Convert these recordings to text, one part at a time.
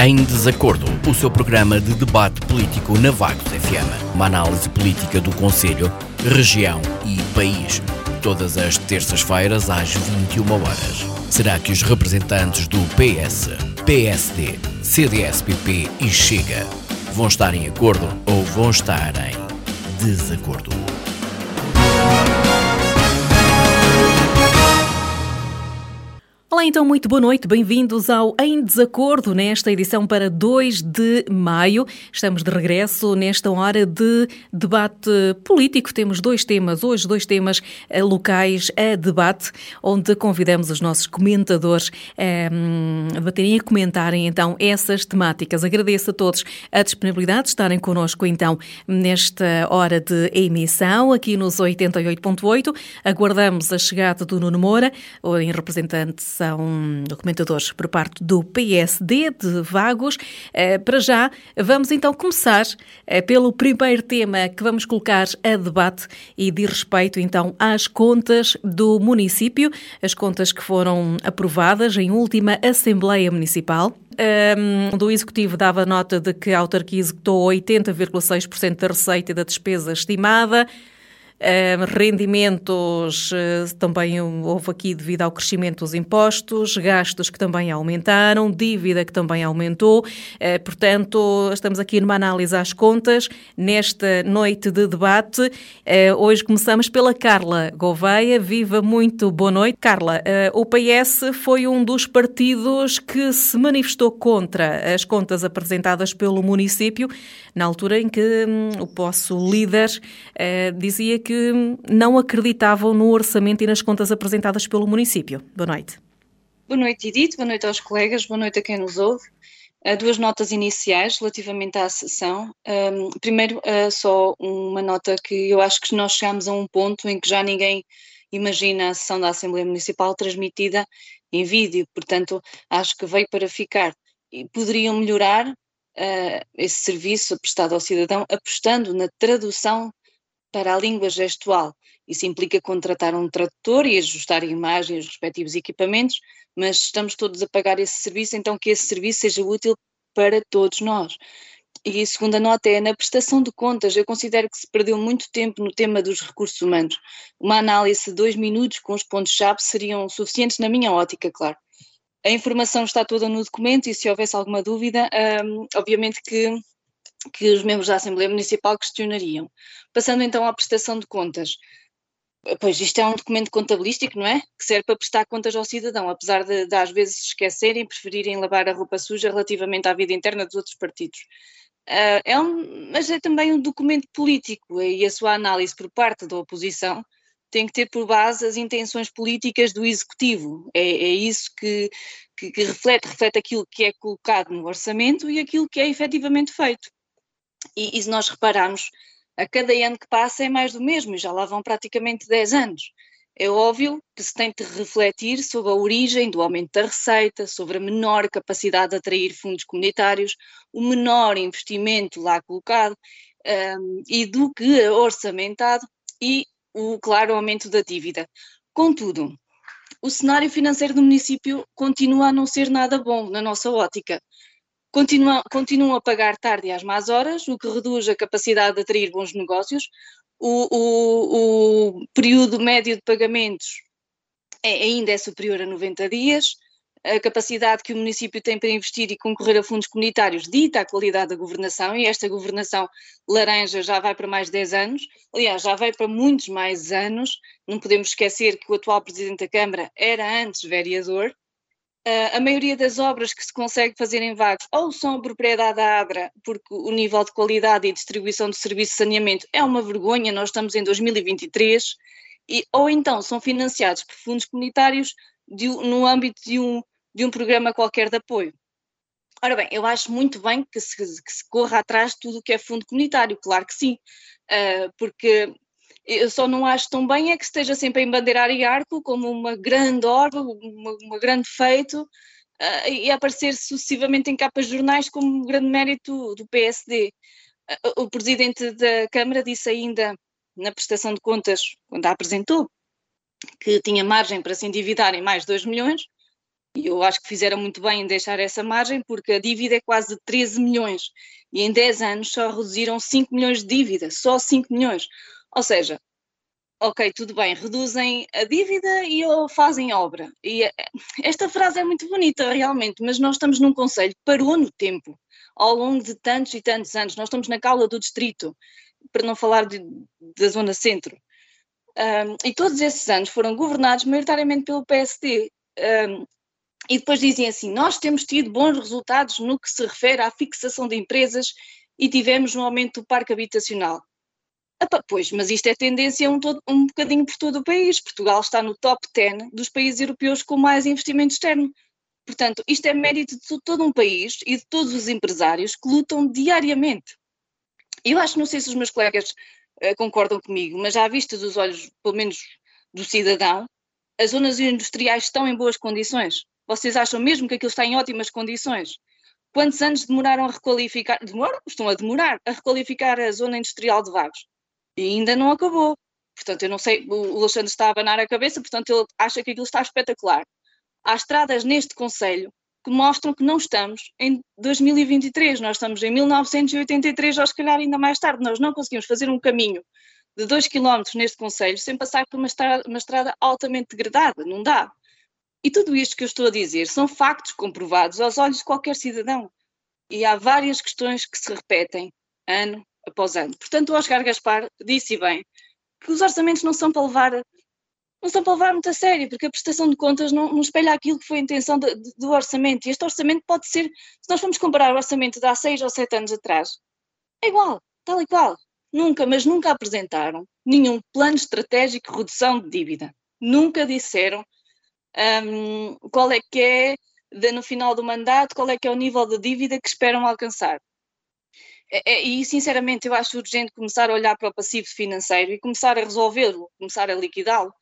Em Desacordo, o seu programa de debate político na Vagos FM. Uma análise política do Conselho, região e país. Todas as terças-feiras às 21 horas. Será que os representantes do PS, PSD, CDS-PP e Chega vão estar em acordo ou vão estar em desacordo? Olá, então, muito boa noite. Bem-vindos ao Em Desacordo, nesta edição para 2 de maio. Estamos de regresso nesta hora de debate político. Temos dois temas, hoje, dois temas eh, locais a debate, onde convidamos os nossos comentadores a debaterem e a comentarem então essas temáticas. Agradeço a todos a disponibilidade de estarem connosco então nesta hora de emissão, aqui nos 88.8. Aguardamos a chegada do Nuno Moura, em representação são documentadores por parte do PSD de Vagos. Eh, para já, vamos então começar eh, pelo primeiro tema que vamos colocar a debate e de respeito então às contas do município, as contas que foram aprovadas em última Assembleia Municipal. Um, do Executivo dava nota de que a autarquia executou 80,6% da receita e da despesa estimada rendimentos eh, também houve aqui devido ao crescimento dos impostos, gastos que também aumentaram, dívida que também aumentou. Eh, portanto, estamos aqui numa análise às contas nesta noite de debate. Eh, hoje começamos pela Carla Gouveia. Viva muito, boa noite. Carla, o PS foi um dos partidos que se manifestou contra as contas apresentadas pelo município, na altura em que hum, o vosso líder dizia que que não acreditavam no orçamento e nas contas apresentadas pelo município. Boa noite. Boa noite, Edith. Boa noite aos colegas. Boa noite a quem nos ouve. Uh, duas notas iniciais relativamente à sessão. Primeiro, uh, só uma nota que eu acho que nós chegamos a um ponto em que já ninguém imagina a sessão da Assembleia Municipal transmitida em vídeo, portanto, acho que veio para ficar. E poderiam melhorar uh, esse serviço prestado ao cidadão apostando na tradução para a língua gestual. Isso implica contratar um tradutor e ajustar a imagem e os respectivos equipamentos, mas estamos todos a pagar esse serviço, então que esse serviço seja útil para todos nós. E a segunda nota é na prestação de contas. Eu considero que se perdeu muito tempo no tema dos recursos humanos. Uma análise de dois minutos com os pontos-chave seriam suficientes, na minha ótica, claro. A informação está toda no documento e se houvesse alguma dúvida, hum, obviamente que que os membros da Assembleia Municipal questionariam. Passando então à prestação de contas. Pois isto é um documento contabilístico, não é? Que serve para prestar contas ao cidadão, apesar de, de às vezes esquecerem preferirem lavar a roupa suja relativamente à vida interna dos outros partidos. Uh, é um, mas é também um documento político e a sua análise por parte da oposição tem que ter por base as intenções políticas do executivo. É, é isso que, que, que reflete, reflete aquilo que é colocado no orçamento e aquilo que é efetivamente feito. E, e se nós repararmos, a cada ano que passa é mais do mesmo, já lá vão praticamente 10 anos. É óbvio que se tem de refletir sobre a origem do aumento da receita, sobre a menor capacidade de atrair fundos comunitários, o menor investimento lá colocado um, e do que orçamentado e o claro aumento da dívida. Contudo, o cenário financeiro do município continua a não ser nada bom na nossa ótica continuam, continuam a pagar tarde e às más horas, o que reduz a capacidade de atrair bons negócios. O, o, o período médio de pagamentos é, ainda é superior a 90 dias. A capacidade que o município tem para investir e concorrer a fundos comunitários dita a qualidade da governação, e esta governação laranja já vai para mais de 10 anos, aliás, já vai para muitos mais anos. Não podemos esquecer que o atual presidente da Câmara era antes vereador, a maioria das obras que se consegue fazer em Vagos ou são propriedade da ADRA, porque o nível de qualidade e distribuição do serviço de saneamento é uma vergonha, nós estamos em 2023, e, ou então são financiados por fundos comunitários de, no âmbito de um, de um programa qualquer de apoio. Ora bem, eu acho muito bem que se, que se corra atrás de tudo o que é fundo comunitário, claro que sim, uh, porque eu só não acho tão bem é que esteja sempre a embandeirar Iarco como uma grande obra, uma, grande feito, uh, e aparecer sucessivamente em capas de jornais como um grande mérito do PSD. Uh, ah, o presidente da Câmara disse ainda na prestação de contas, quando a apresentou, que tinha margem para se endividar em mais de 2 milhões, E eu acho que fizeram muito bem em deixar essa margem, porque a dívida é quase de 13 milhões. E em 10 anos só reduziram 5 milhões de dívida, só 5 milhões. Ou seja, ok, tudo bem, reduzem a dívida e fazem obra. E eh, esta frase é muito bonita, realmente, mas nós estamos num conselho que parou no tempo, ao longo de tantos e tantos anos. Nós estamos na cauda do distrito, para não falar de, da zona centro. Um, e todos esses anos foram governados maioritariamente pelo PSD. Um, e depois dizem assim: nós temos tido bons resultados no que se refere à fixação de empresas e tivemos um aumento do parque habitacional. Epá, pois, mas isto é tendência um, todo, um bocadinho por todo o país. Portugal está no top 10 dos países europeus com mais investimento externo. Portanto, isto é mérito de todo um país e de todos os empresários que lutam diariamente. Eu acho, não sei se os meus colegas uh, concordam comigo, mas à vista dos olhos, pelo menos do cidadão, as zonas industriais estão em boas condições. Vocês acham mesmo que aquilo está em ótimas condições? Quantos anos demoraram a requalificar? Demoram? Estão a demorar a requalificar a zona industrial de Vagos e ainda não acabou. Portanto, eu não sei, o Alexandre está a abanar a cabeça, portanto, ele acha que aquilo está espetacular. Há estradas neste Conselho que mostram que não estamos em 2023, nós estamos em 1983, ou se calhar ainda mais tarde. Nós não conseguimos fazer um caminho de 2 km neste Conselho sem passar por uma estrada, uma estrada altamente degradada, não dá. E tudo isto que eu estou a dizer são factos comprovados aos olhos de qualquer cidadão. E há várias questões que se repetem ano após ano. Portanto, o Oscar Gaspar disse bem que os orçamentos não são para levar não são para levar muito a sério, porque a prestação de contas não, não espelha aquilo que foi a intenção de, de, do orçamento. E este orçamento pode ser, se nós formos comparar o orçamento de há seis ou sete anos atrás, é igual, tal e qual. Nunca, mas nunca apresentaram nenhum plano estratégico de redução de dívida. Nunca disseram um, qual é que é, de, no final do mandato, qual é que é o nível de dívida que esperam alcançar. É, é, e sinceramente eu acho urgente começar a olhar para o passivo financeiro e começar a resolvê-lo, começar a liquidá-lo.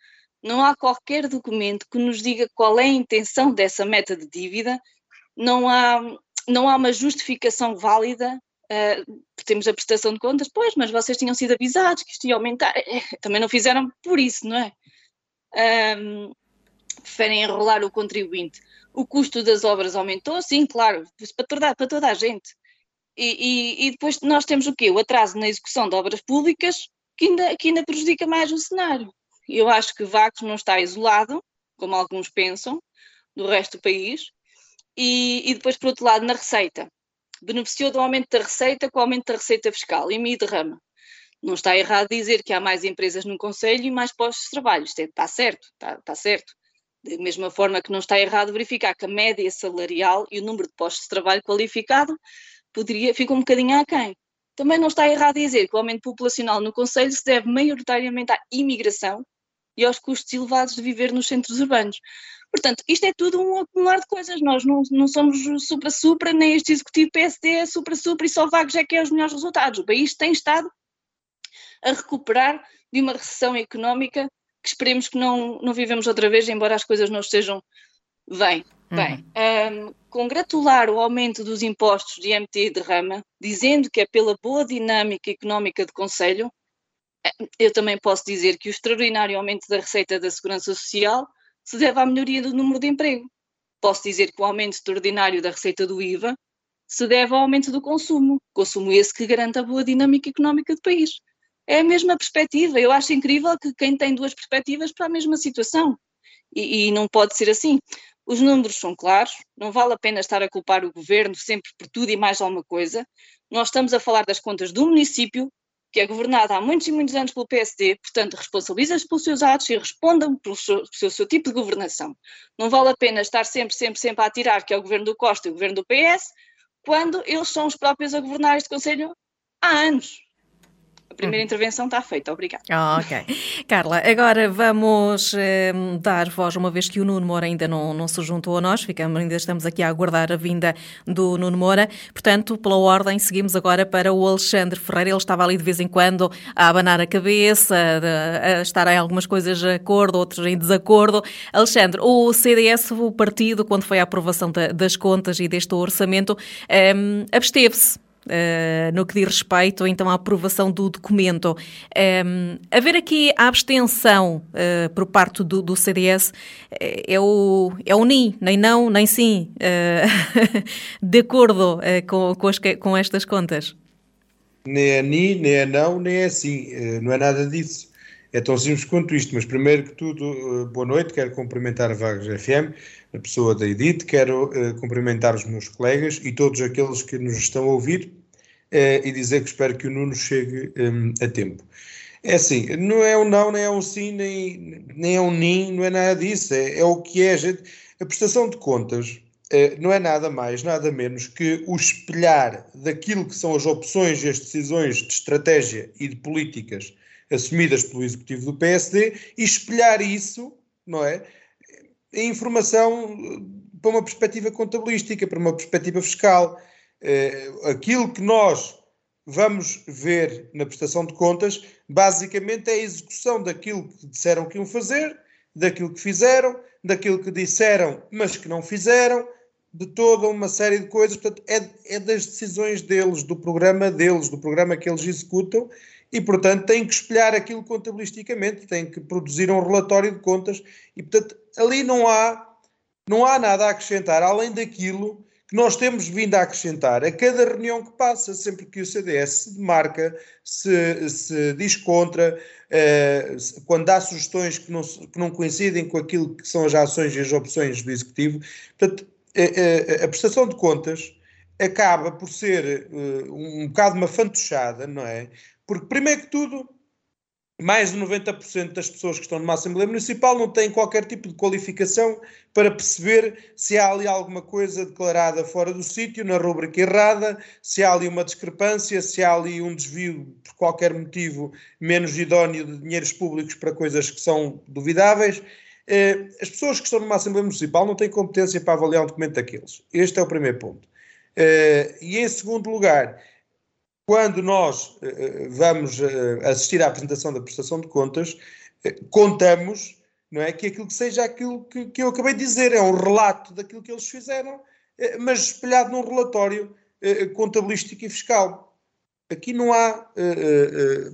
Não há qualquer documento que nos diga qual é a intenção dessa meta de dívida, não há, não há uma justificação válida. Uh, temos a prestação de contas, pois, mas vocês tinham sido avisados que isto ia aumentar, é, também não fizeram por isso, não é? Um, preferem enrolar o contribuinte. O custo das obras aumentou, sim, claro, para toda, para toda a gente. E, e, e, depois nós temos o quê? O atraso na execução de obras públicas que ainda, que ainda prejudica mais o cenário. Eu acho que Vagos não está isolado, como alguns pensam, do resto do país. E, e depois, por outro lado, na receita. Beneficiou do aumento da receita com o aumento da receita fiscal e me derrama. Não está errado dizer que há mais empresas no Conselho e mais postos de trabalho. Isto é, está certo, está, está certo. Da mesma forma que não está errado verificar que a média salarial e o número de postos de trabalho qualificado poderia, fica um bocadinho aquém. Também não está errado dizer que o aumento populacional no Conselho se deve maioritariamente à imigração e aos custos elevados de viver nos centros urbanos. Portanto, isto é tudo um acumular de coisas. Nós não, não somos supra-supra, nem este executivo PSD é supra-supra e só vagos é que é os melhores resultados. O país tem estado a recuperar de uma recessão económica que esperemos que não, não vivemos outra vez, embora as coisas não estejam bem. Bem, uhum. um, congratular o aumento dos impostos de IMT e de rama, dizendo que é pela boa dinâmica económica do Conselho, eh, eu também posso dizer que o extraordinário aumento da receita da Segurança Social se deve à melhoria do número de emprego. Posso dizer que o aumento extraordinário da receita do IVA se deve ao aumento do consumo, consumo esse que garanta a boa dinâmica económica do país. É a mesma perspectiva. Eu acho incrível que quem tem duas perspectivas para a mesma situação. E, e, não pode ser assim. Os números são claros, não vale a pena estar a culpar o governo sempre por tudo e mais alguma coisa. Nós estamos a falar das contas do município, que é governado há muitos e muitos anos pelo PSD, portanto, responsabiliza-se pelos seus atos e respondam pelo seu, pelo seu, tipo de governação. Não vale a pena estar sempre, sempre, sempre a atirar que é o governo do Costa e o governo do PS, quando eles são os próprios a governar este Conselho há anos primeira uhum. intervenção está feita. Obrigada. Ok. Carla, agora vamos eh, dar voz, uma vez que o Nuno Moura ainda não, não se juntou a nós, ficamos, ainda estamos aqui a aguardar a vinda do Nuno Moura. Portanto, pela ordem, seguimos agora para o Alexandre Ferreira. Ele estava ali de vez em quando a abanar a cabeça, a, a estar em algumas coisas de acordo, outras em desacordo. Alexandre, o CDS, o partido, quando foi a aprovação da, das contas e deste orçamento, eh, absteve-se uh, no que diz respeito então à aprovação do documento. Um, ehm, haver aqui a abstenção uh, por parte do, do, CDS é o, é o nem, nem não, nem sim, uh, de acordo com, com, as, com estas contas. Nem é ni, nem é não, nem é sim, não é nada disso. É tão simples quanto isto, mas primeiro que tudo, boa noite, quero cumprimentar a Vagos FM, a pessoa da Edith, quero uh, cumprimentar os meus colegas e todos aqueles que nos estão a ouvir uh, e dizer que espero que o Nuno chegue um, a tempo. É assim, não é um não, nem é um sim, nem, nem é um nim, não é nada disso, é, é o que é. Gente, a prestação de contas uh, não é nada mais, nada menos que o espelhar daquilo que são as opções e as decisões de estratégia e de políticas assumidas pelo Executivo do PSD e espelhar isso, não é? a informação eh, para uma perspectiva contabilística, para uma perspectiva fiscal. Eh, aquilo que nós vamos ver na prestação de contas, basicamente é a execução daquilo que disseram que iam fazer, daquilo que fizeram, daquilo que disseram, mas que não fizeram, de toda uma série de coisas. Portanto, é, é das decisões deles, do programa deles, do programa que eles executam, e, portanto, têm que espelhar aquilo contabilisticamente, têm que produzir um relatório de contas, e, portanto, ali não há, não há nada a acrescentar, além daquilo que nós temos vindo a acrescentar a cada reunião que passa, sempre que o CDS se demarca, se, se diz contra, eh, quando há sugestões que não, que não coincidem com aquilo que são as ações e as opções do Executivo. Portanto, a, a, a prestação de contas acaba por ser uh, um bocado uma fantochada, não é? Porque, primeiro que tudo, mais de 90% das pessoas que estão numa Assembleia Municipal não têm qualquer tipo de qualificação para perceber se há ali alguma coisa declarada fora do sítio, na rubrica errada, se há ali uma discrepância, se há ali um desvio por qualquer motivo menos idóneo de dinheiros públicos para coisas que são duvidáveis. Eh, as pessoas que estão numa Assembleia Municipal não têm competência para avaliar um documento daqueles. Este é o primeiro ponto. Eh, e em segundo lugar, quando nós uh, vamos uh, assistir à apresentação da prestação de contas, contamos não é, que aquilo que seja aquilo que, que, eu acabei de dizer, é um relato daquilo que eles fizeram, mas espelhado num relatório contabilístico e fiscal. Aqui não há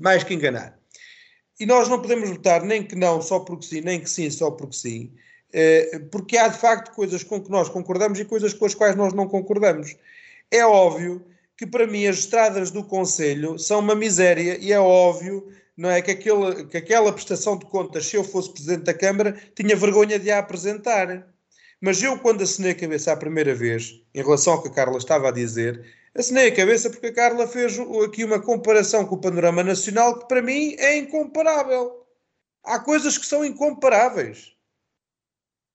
mais que enganar. E nós não podemos votar nem que não só porque sim, nem que sim só porque sim, porque há de facto coisas com que nós concordamos e coisas com as quais nós não concordamos. É óbvio que para mim as estradas do Conselho são uma miséria e é óbvio não é que, aquele, que aquela prestação de contas, se eu fosse Presidente da Câmara, tinha vergonha de a apresentar. Mas eu, quando assinei a cabeça a primeira vez, em relação ao que a Carla estava a dizer, assinei a cabeça porque a Carla fez aqui uma comparação com o panorama nacional que para mim é incomparável. Há coisas que são incomparáveis.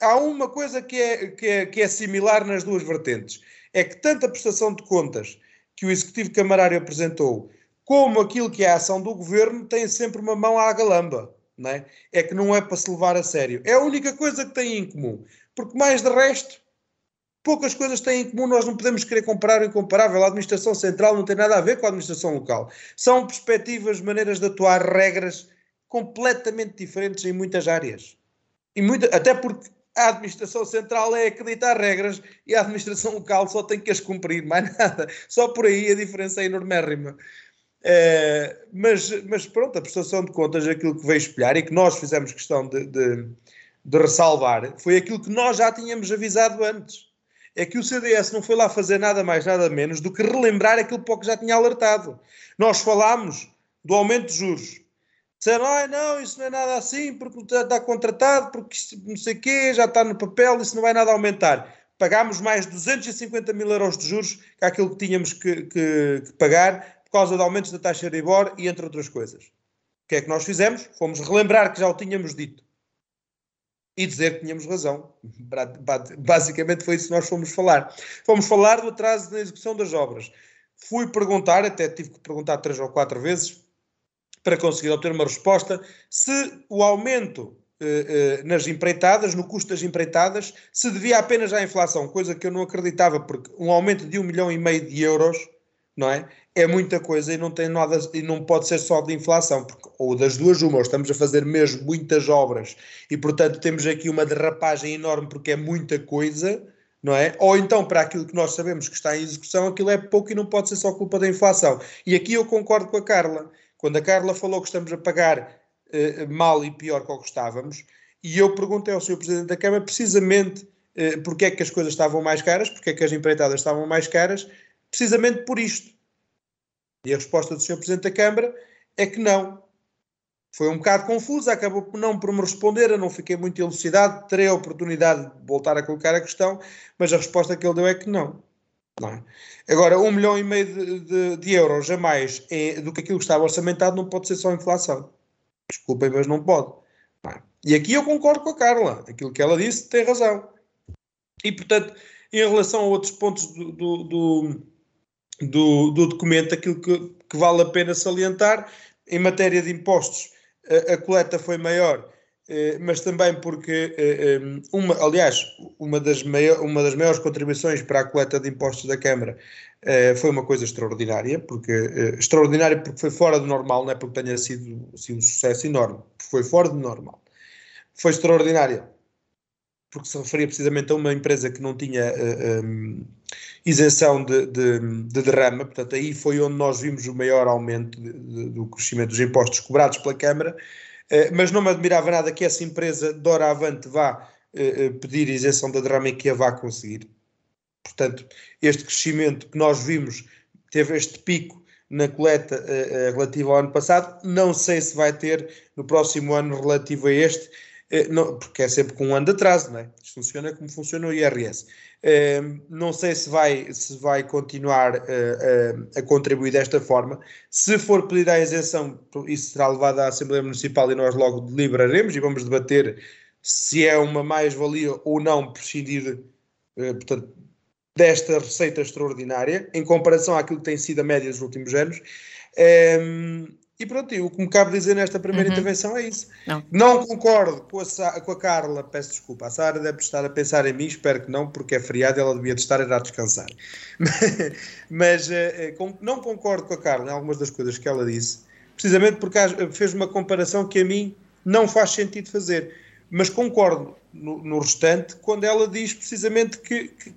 Há uma coisa que é, que é, que é similar nas duas vertentes. É que tanto a prestação de contas que o Executivo Camarário apresentou, como aquilo que é a ação do Governo, tem sempre uma mão à galamba. Não é? é que não é para se levar a sério. É a única coisa que tem em comum. Porque mais de resto, poucas coisas têm em comum, nós não podemos querer comparar o incomparável. A administração central não tem nada a ver com a administração local. São perspectivas, maneiras de atuar, regras completamente diferentes em muitas áreas. E até porque a administração central é acreditar regras e a administração local só tem que as cumprir, mais nada. Só por aí a diferença é enormérrima. É, mas, mas pronto, a prestação de contas, aquilo que veio espelhar e que nós fizemos questão de, de, de ressalvar, foi aquilo que nós já tínhamos avisado antes. É que o CDS não foi lá fazer nada mais, nada menos do que relembrar aquilo que já tinha alertado. Nós falámos do aumento de juros, Disseram, ah, não, isso não é nada assim, porque está, contratado, porque não sei o quê, já está no papel, isso não vai nada aumentar. Pagámos mais 250 mil euros de juros que aquilo que tínhamos que, que, que pagar por causa de aumentos da taxa de Ibor e entre outras coisas. O que é que nós fizemos? Fomos relembrar que já o tínhamos dito e dizer que tínhamos razão. Basicamente foi isso que nós fomos falar. Fomos falar do atraso na execução das obras. Fui perguntar, até tive que perguntar três ou quatro vezes, para conseguir obter uma resposta se o aumento eh, eh, nas empreitadas, no custo das empreitadas, se devia apenas à inflação, coisa que eu não acreditava, porque um aumento de um milhão e meio de euros, não é? É muita coisa e não tem nada, e não pode ser só de inflação, porque, ou das duas uma, ou estamos a fazer mesmo muitas obras e, portanto, temos aqui uma derrapagem enorme porque é muita coisa, não é? Ou então, para aquilo que nós sabemos que está em execução, aquilo é pouco e não pode ser só culpa da inflação. E aqui eu concordo com a Carla. Quando a Carla falou que estamos a pagar uh, mal e pior que o que estávamos, e eu perguntei ao Sr. Presidente da Câmara precisamente uh, porque é que as coisas estavam mais caras, porque é que as empreitadas estavam mais caras, precisamente por isto. E a resposta do Sr. Presidente da Câmara é que não. Foi um bocado confusa, acabou por não por me responder, eu não fiquei muito elucidado, terei a oportunidade de voltar a colocar a questão, mas a resposta que ele deu é que não. É? Agora, um milhão e meio de, de, de euros jamais é, do que aquilo que estava orçamentado não pode ser só inflação. Desculpem, mas não pode. Não é? E aqui eu concordo com a Carla, aquilo que ela disse tem razão. E, portanto, em relação a outros pontos do, do, do, do, do documento, aquilo que, que vale a pena salientar, em matéria de impostos, a, a coleta foi maior, mas também porque, eh, eh, uma, aliás, uma das, maior, uma das maiores contribuições para a coleta de impostos da Câmara foi uma coisa extraordinária, porque extraordinária porque foi fora do normal, não é porque tenha sido assim, um sucesso enorme, foi fora do normal. Foi extraordinária porque se referia precisamente a uma empresa que não tinha uh, um, isenção de, de, de, derrama, portanto, aí foi onde nós vimos o maior aumento de, do crescimento dos impostos cobrados pela Câmara, mas não me admirava nada que essa empresa, de hora avante, vá uh, pedir isenção da derrama e que a vá conseguir. Portanto, este crescimento que nós vimos teve este pico na coleta relativa ao ano passado, não sei se vai ter no próximo ano relativo a este, eh, não, porque é sempre com um ano de atraso, não é? Isto funciona como funciona o IRS. Eh, não sei se vai, se vai continuar eh, a contribuir desta forma. Se for pedir a isenção, isso será levado à Assembleia Municipal e nós logo deliberaremos e vamos debater se é uma mais-valia ou não prescindir portanto, desta receita extraordinária em comparação àquilo que tem sido a média dos últimos anos. E pronto, e o que me cabe dizer nesta primeira uhum. intervenção é isso. Não, não concordo com a, com a Carla, peço desculpa, a Sara deve estar a pensar em mim, espero que não, porque é feriado ela devia estar a descansar. Mas uh, não concordo com a Carla em algumas das coisas que ela disse, precisamente porque fez uma comparação que a mim não faz sentido fazer. Mas concordo no, no restante quando ela diz precisamente que, que,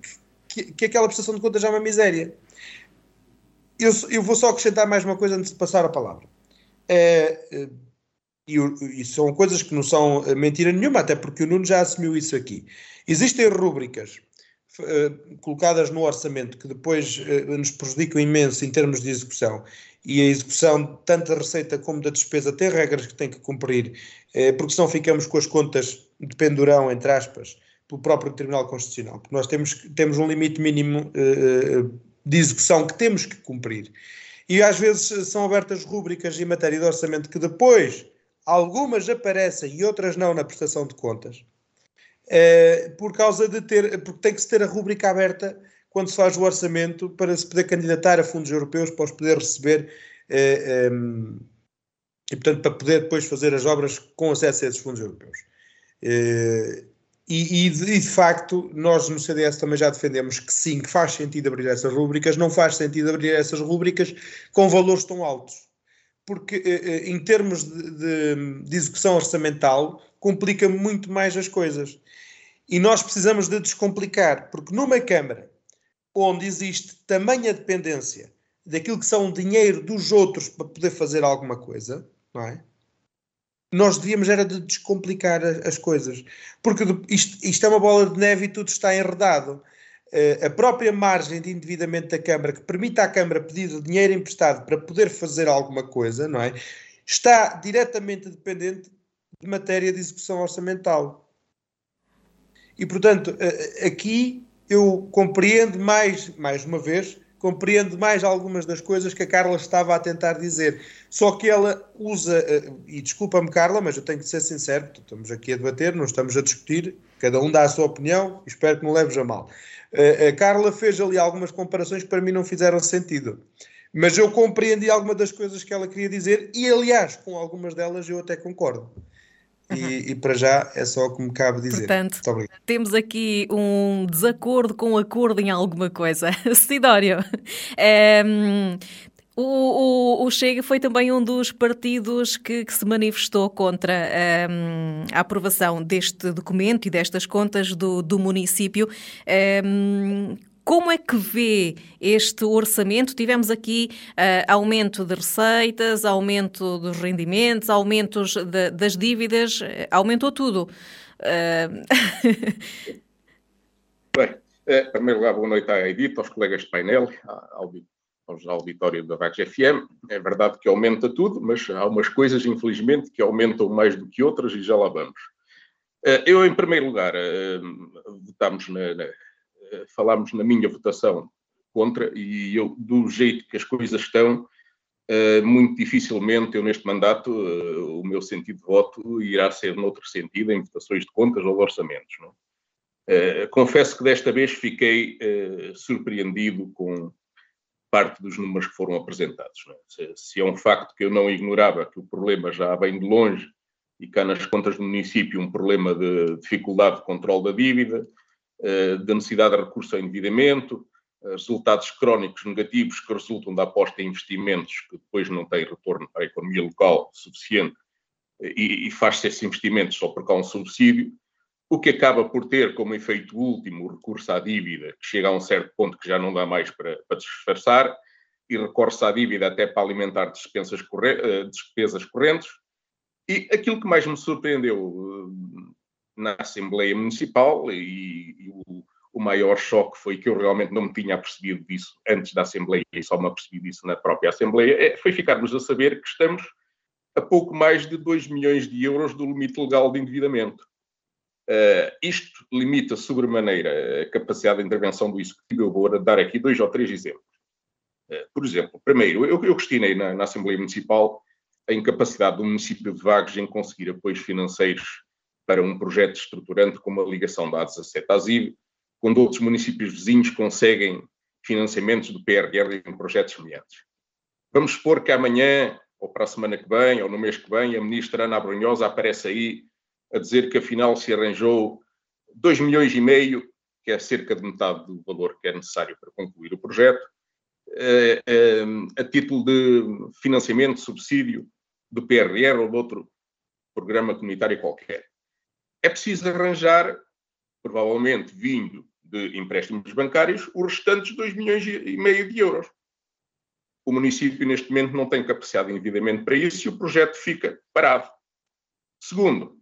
que, que aquela prestação de contas já é uma miséria. Eu, eu vou só acrescentar mais uma coisa antes de passar a palavra. É, é, e, e, são coisas que não são é, mentira nenhuma, até porque o Nuno já assumiu isso aqui. Existem rúbricas uh, colocadas no orçamento que depois uh, nos prejudicam imenso em termos de execução, e a execução, tanto da receita como da despesa, tem regras que tem que cumprir, porque senão ficamos com as contas de pendurão, entre aspas, pelo próprio Tribunal Constitucional, porque nós temos, temos um limite mínimo de execução que temos que cumprir. E às vezes são abertas rúbricas em matéria de orçamento que depois algumas aparecem e outras não na prestação de contas, eh, por causa de ter, porque tem que se ter a rúbrica aberta quando se faz o orçamento para se poder candidatar a fundos europeus para os poder receber eh, ehm, e, portanto, para poder depois fazer as obras com acesso a esses fundos europeus. Eh, e, e, de, e, de, facto, nós no CDS também já defendemos que sim, que faz sentido abrir essas rubricas, não faz sentido abrir essas rubricas com valores tão altos. Porque, eh, eh, em termos de, de, de execução orçamental, complica muito mais as coisas. E nós precisamos de descomplicar, porque numa Câmara onde existe tamanha dependência daquilo que são o dinheiro dos outros para poder fazer alguma coisa, não é? Nós devíamos era de descomplicar as coisas, porque isto, isto é uma bola de neve e tudo está enredado. Uh, a própria margem de endividamento da Câmara, que permite à Câmara pedir dinheiro emprestado para poder fazer alguma coisa, não é? Está diretamente dependente de matéria de execução orçamental. E, portanto, uh, aqui eu compreendo mais, mais uma vez, compreendo mais algumas das coisas que a Carla estava a tentar dizer. Só que ela usa, eh, e desculpa-me, Carla, mas eu tenho que ser sincero, estamos aqui a debater, não estamos a discutir, cada um dá a sua opinião, espero que não leves a mal. Eh, a Carla fez ali algumas comparações que para mim não fizeram sentido. Mas eu compreendi algumas das coisas que ela queria dizer e, aliás, com algumas delas eu até concordo. E, e, para já é só o que me cabe dizer. Portanto, temos aqui um desacordo com acordo em alguma coisa. Sidório, é, O, o, o, Chega foi também um dos partidos que, que se manifestou contra um, a aprovação deste documento e destas contas do, do município. Um, como é que vê este orçamento? Tivemos aqui uh, aumento de receitas, aumento dos rendimentos, aumentos de, das dívidas, aumentou tudo. Uh... Bem, em primeiro lugar, boa noite à Edith, aos colegas de painel, ao, aos auditórios da Vagos FM. É verdade que aumenta tudo, mas há umas coisas, infelizmente, que aumentam mais do que outras e já lá vamos. Eu, em primeiro lugar, votámos na, na falámos na minha votação contra, e eu, do jeito que as coisas estão, uh, muito dificilmente eu, neste mandato, uh, o meu sentido de voto irá ser noutro sentido, em votações de contas ou de orçamentos. Não? Uh, confesso que desta vez fiquei surpreendido com parte dos números que foram apresentados. Se, se, é um facto que eu não ignorava, que o problema já vem de longe e cá nas contas do município um problema de dificuldade de controle da dívida, eh, da necessidade de recurso ao endividamento, eh, resultados crónicos negativos que resultam da aposta em investimentos que depois não têm retorno para a economia local suficiente eh, e, faz-se esses investimentos só porque há um subsídio, o que acaba por ter como efeito último o recurso à dívida, que chega a um certo ponto que já não dá mais para, para disfarçar, e recorre-se à dívida até para alimentar despesas correntes. E aquilo que mais me surpreendeu na Assembleia Municipal e, e o, o, maior choque foi que eu realmente não me tinha apercebido disso antes da Assembleia e só me apercebi disso na própria Assembleia, é, foi ficarmos a saber que estamos a pouco mais de 2 milhões de euros do limite legal de endividamento. Uh, isto limita sobremaneira a capacidade de intervenção do Executivo. Eu vou dar aqui dois ou três exemplos. Uh, por exemplo, primeiro, eu, eu questionei na, na Assembleia Municipal a incapacidade do município de Vagos em conseguir apoios financeiros para um projeto estruturante como a ligação da A17 à ZIV, quando outros municípios vizinhos conseguem financiamentos do PRR em projetos semelhantes. Vamos supor que amanhã, ou para a semana que vem, ou no mês que vem, a ministra Ana Abrunhosa aparece aí a dizer que afinal se arranjou 2 milhões e meio, que é cerca de metade do valor que é necessário para concluir o projeto, eh, eh, a título de financiamento, subsídio do PRR ou de outro programa comunitário qualquer é preciso arranjar, provavelmente vindo de empréstimos bancários, os restantes 2 milhões e meio de euros. O município, neste momento, não tem capacidade de endividamento para isso e o projeto fica parado. Segundo,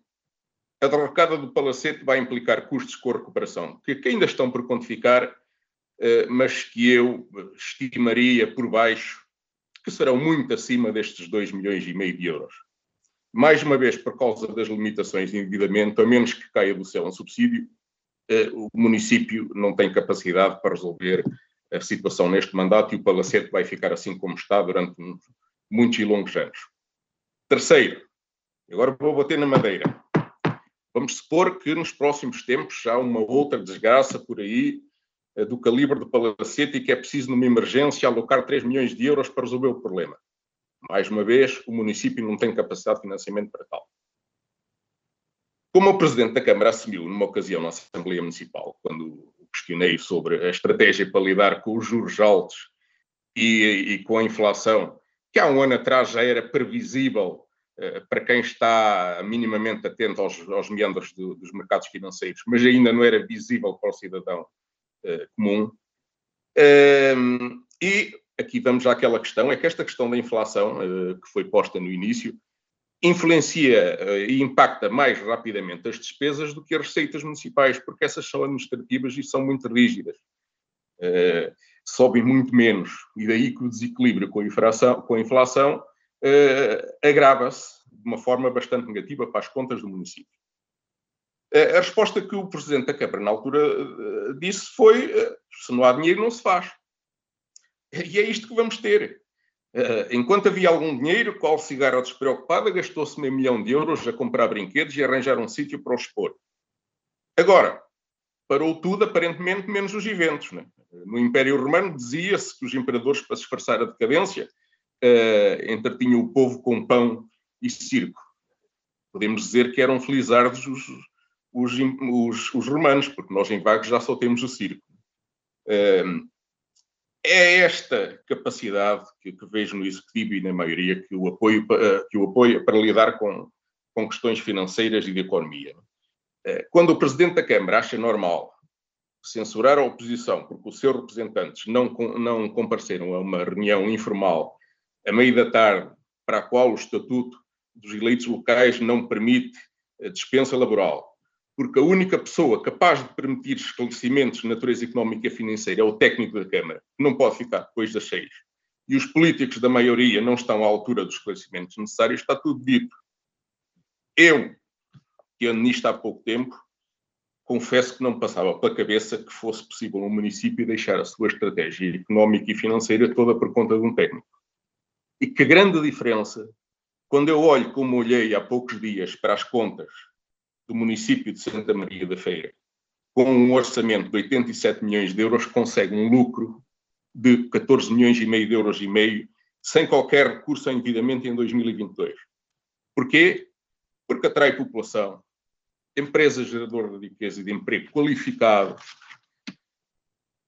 a derrocada do palacete vai implicar custos com a recuperação, que ainda estão por quantificar, eh, mas que eu estimaria por baixo, que serão muito acima destes 2 milhões e meio de euros mais uma vez por causa das limitações de endividamento, a menos que caia do céu um subsídio, eh, o município não tem capacidade para resolver a situação neste mandato e o palacete vai ficar assim como está durante muitos e longos anos. Terceiro, agora vou bater na madeira. Vamos supor que nos próximos tempos há uma outra desgraça por aí eh, do calibre do palacete e que é preciso, numa emergência, alocar 3 milhões de euros para resolver o problema. Mais uma vez, o município não tem capacidade de financiamento para tal. Como o Presidente da Câmara assumiu numa ocasião na Assembleia Municipal, quando questionei sobre a estratégia para lidar com os juros altos e, e com a inflação, que há um ano atrás já era previsível uh, para quem está minimamente atento aos, aos meandros do, dos mercados financeiros, mas ainda não era visível para o cidadão uh, comum. Uh, e aqui vamos àquela questão, é que esta questão da inflação, eh, que foi posta no início, influencia eh, e impacta mais rapidamente as despesas do que as receitas municipais, porque essas são administrativas e são muito rígidas. Uh, sobem muito menos. E daí que o desequilíbrio com a inflação, com a inflação agrava-se de uma forma bastante negativa para as contas do município. A resposta que o Presidente da Câmara, na altura, disse foi: se não há dinheiro, não se faz. E é isto que vamos ter. Uh, enquanto havia algum dinheiro, qual cigarro despreocupada gastou-se meio milhão de euros a comprar brinquedos e arranjar um sítio para os expor. Agora, parou tudo, aparentemente, menos os eventos. Né? No Império Romano dizia-se que os imperadores, para se disfarçar a decadência, uh, entretinham o povo com pão e circo. Podemos dizer que eram felizardos os, os, os, os romanos, porque nós em Vagos já só temos o circo. Uh, é esta capacidade que, que, vejo no executivo e na maioria que o apoio eh, que o para lidar com, com questões financeiras e de economia. Eh, quando o presidente da Câmara acha normal censurar a oposição porque os seus representantes não, não compareceram a uma reunião informal a meio da tarde para a qual o estatuto dos eleitos locais não permite a dispensa laboral, porque a única pessoa capaz de permitir esclarecimentos de natureza económica e financeira é o técnico da Câmara, que não pode ficar depois das seis, e os políticos da maioria não estão à altura dos esclarecimentos necessários, está tudo dito. Eu, que ando nisto há pouco tempo, confesso que não passava pela cabeça que fosse possível um município deixar a sua estratégia económica e financeira toda por conta de um técnico. E que grande diferença quando eu olho como olhei há poucos dias para as contas do município de Santa Maria da Feira, com um orçamento de 87 milhões de euros, consegue um lucro de 14 milhões e meio de euros e meio, sem qualquer recurso a endividamento em 2022. Porquê? Porque atrai população, empresa geradora de riqueza e de emprego qualificado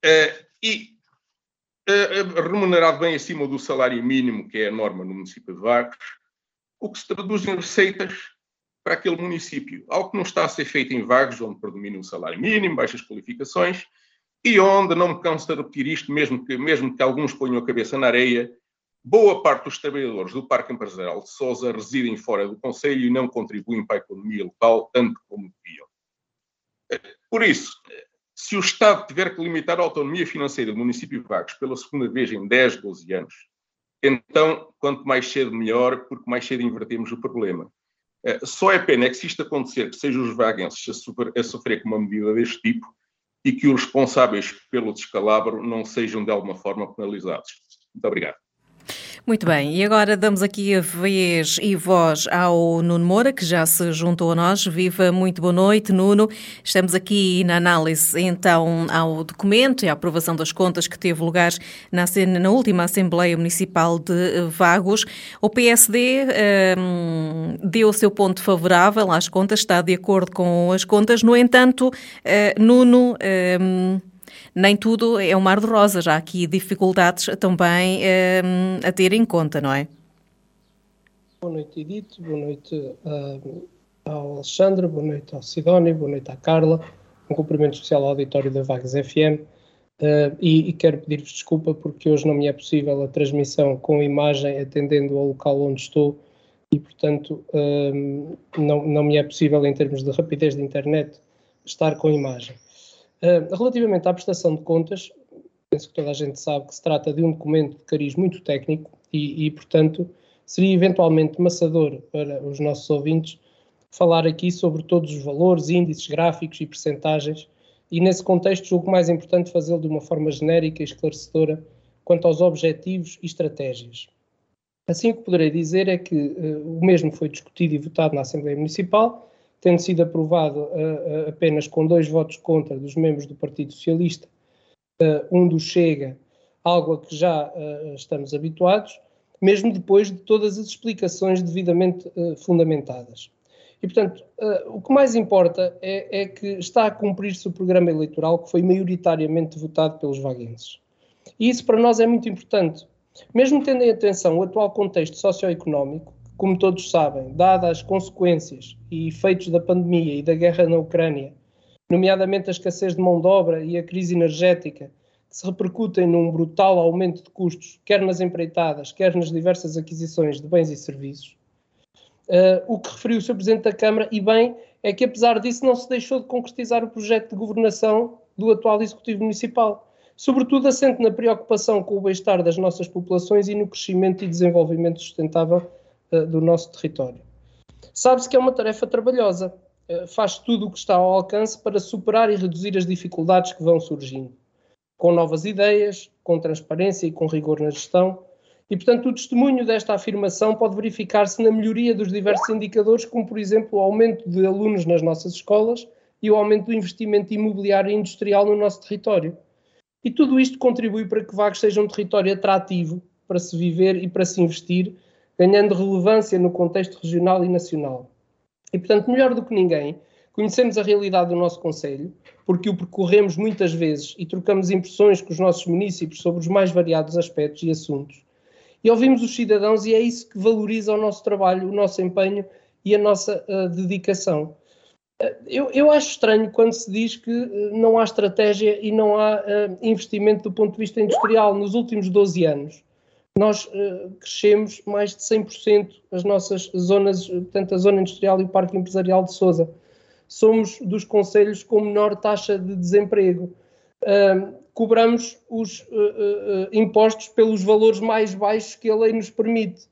uh, e uh, remunerado bem acima do salário mínimo, que é a norma no município de Vagos, o que se traduz em receitas para aquele município. Algo que não está a ser feito em Vagos, onde predomina o salário mínimo, baixas qualificações, e onde, não me canso de repetir isto, mesmo que, mesmo que alguns ponham a cabeça na areia, boa parte dos trabalhadores do Parque Empresarial de Sousa residem fora do Conselho e não contribuem para a economia local tanto como deviam. Por isso, se o Estado tiver que limitar a autonomia financeira do município de Vagos pela segunda vez em 10, 12 anos, então, quanto mais cedo, melhor, porque mais cedo invertemos o problema. Eh, só é pena que se isto acontecer, que sejam os vaguenses a sofrer, a sofrer com uma medida deste tipo e que os responsáveis pelo descalabro não sejam de alguma forma penalizados. Muito obrigado. Muito bem, e agora damos aqui a vez e voz ao Nuno Moura, que já se juntou a nós. Viva, muito boa noite, Nuno. Estamos aqui na análise, então, ao documento e à aprovação das contas que teve lugar na, na última Assembleia Municipal de Vagos. O PSD um, deu o seu ponto favorável às contas, está de acordo com as contas. No entanto, uh, Nuno. Um, nem tudo é um mar de rosas. Há aqui dificuldades também um, a ter em conta, não é? Boa noite, Edith. Boa noite uh, ao Alexandre. Boa noite ao Sidónio. Boa noite à Carla. Um cumprimento especial ao auditório da Vagos FM. Uh, e, e, quero pedir-vos desculpa porque hoje não me é possível a transmissão com imagem atendendo ao local onde estou e, portanto, não, não me é possível, em termos de rapidez de internet, estar com imagem. Uh, relativamente à prestação de contas, penso que toda a gente sabe que se trata de um documento de cariz muito técnico e, e, portanto, seria eventualmente maçador para os nossos ouvintes falar aqui sobre todos os valores, índices, gráficos e percentagens e, nesse contexto, julgo mais importante fazê-lo de uma forma genérica e esclarecedora quanto aos objetivos e estratégias. Assim, o que poderei dizer é que uh, o mesmo foi discutido e votado na Assembleia Municipal tendo sido aprovado uh, apenas com dois votos contra dos membros do Partido Socialista, uh, um do Chega, algo a que já estamos habituados, mesmo depois de todas as explicações devidamente fundamentadas. E, portanto, o que mais importa é, é que está a cumprir-se o programa eleitoral que foi maioritariamente votado pelos vaguenses. E isso para nós é muito importante. Mesmo tendo em atenção o atual contexto socioeconómico, como todos sabem, dadas as consequências e efeitos da pandemia e da guerra na Ucrânia, nomeadamente a escassez de mão de obra e a crise energética, que se repercutem num brutal aumento de custos, quer nas empreitadas, quer nas diversas aquisições de bens e serviços. Uh, o que referiu o Sr. Presidente da Câmara, e bem, é que apesar disso não se deixou de concretizar o projeto de governação do atual Executivo Municipal, sobretudo assente na preocupação com o bem-estar das nossas populações e no crescimento e desenvolvimento sustentável uh, do nosso território. Sabe-se que é uma tarefa trabalhosa, uh, faz tudo o que está ao alcance para superar e reduzir as dificuldades que vão surgindo, com novas ideias, com transparência e com rigor na gestão. E, portanto, o testemunho desta afirmação pode verificar-se na melhoria dos diversos indicadores, como, por exemplo, o aumento de alunos nas nossas escolas e o aumento do investimento imobiliário e industrial no nosso território. E tudo isto contribui para que Vagos seja um território atrativo para se viver e para se investir, ganhando relevância no contexto regional e nacional. E, portanto, melhor do que ninguém, conhecemos a realidade do nosso Conselho, porque o percorremos muitas vezes e trocamos impressões com os nossos municípios sobre os mais variados aspectos e assuntos. E ouvimos os cidadãos e é isso que valoriza o nosso trabalho, o nosso empenho e a nossa uh, dedicação. Uh, eu, eu, acho estranho quando se diz que uh, não há estratégia e não há investimento do ponto de vista industrial. Nos últimos 12 anos, nós crescemos mais de 100% as nossas zonas, tanto a zona industrial e o parque empresarial de Sousa somos dos conselhos com menor taxa de desemprego. Cobramos os uh, impostos pelos valores mais baixos que a lei nos permite.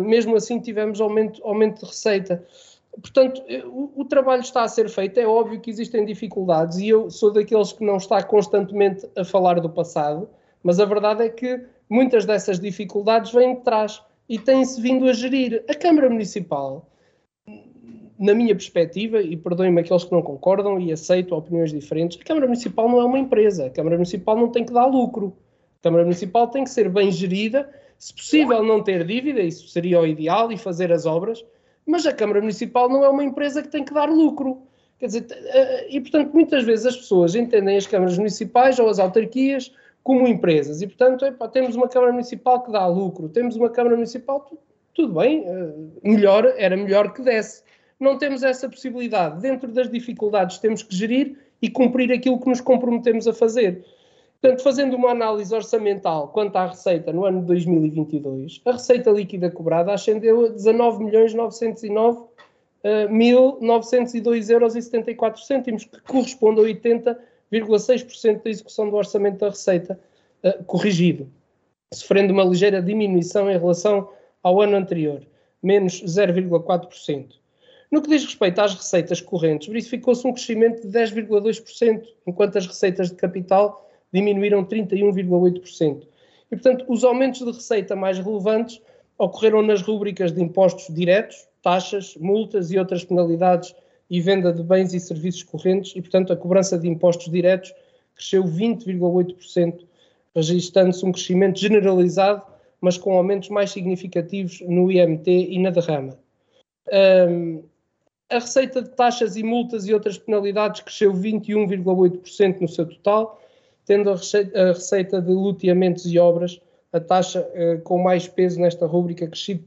mesmo assim, tivemos aumento, aumento de receita. Portanto, o, o, trabalho está a ser feito. É óbvio que existem dificuldades e eu sou daqueles que não está constantemente a falar do passado, mas a verdade é que muitas dessas dificuldades vêm de trás e têm-se vindo a gerir. A Câmara Municipal na minha perspectiva, e perdoem-me aqueles que não concordam e aceitam opiniões diferentes, a Câmara Municipal não é uma empresa. A Câmara Municipal não tem que dar lucro. A Câmara Municipal tem que ser bem gerida, se possível não ter dívida, isso seria o ideal, e fazer as obras, mas a Câmara Municipal não é uma empresa que tem que dar lucro. Quer dizer, eh, e portanto, muitas vezes as pessoas entendem as câmaras municipais ou as autarquias como empresas, e portanto, temos uma Câmara Municipal que dá lucro, temos uma Câmara Municipal, tudo bem, eh, melhor, era melhor que desse não temos essa possibilidade. Dentro das dificuldades, temos que gerir e cumprir aquilo que nos comprometemos a fazer. Portanto, fazendo uma análise orçamental quanto à receita no ano de 2022, a receita líquida cobrada ascendeu a 19.909.902 euros e 74 cêntimos, que corresponde a 80,6% da execução do orçamento da receita uh, corrigido, sofrendo uma ligeira diminuição em relação ao ano anterior, menos 0,4%. No que diz respeito às receitas correntes, verificou-se um crescimento de 10,2%, enquanto as receitas de capital diminuíram 31,8%. E, portanto, os aumentos de receita mais relevantes ocorreram nas rúbricas de impostos diretos, taxas, multas e outras penalidades e venda de bens e serviços correntes, e, portanto, a cobrança de impostos diretos cresceu 20,8%, registrando-se um crescimento generalizado, mas com aumentos mais significativos no IMT e na derrama. Um, a receita de taxas e multas e outras penalidades cresceu 21,8% no seu total, tendo a receita de loteamentos e obras, a taxa eh, com mais peso nesta rúbrica, crescido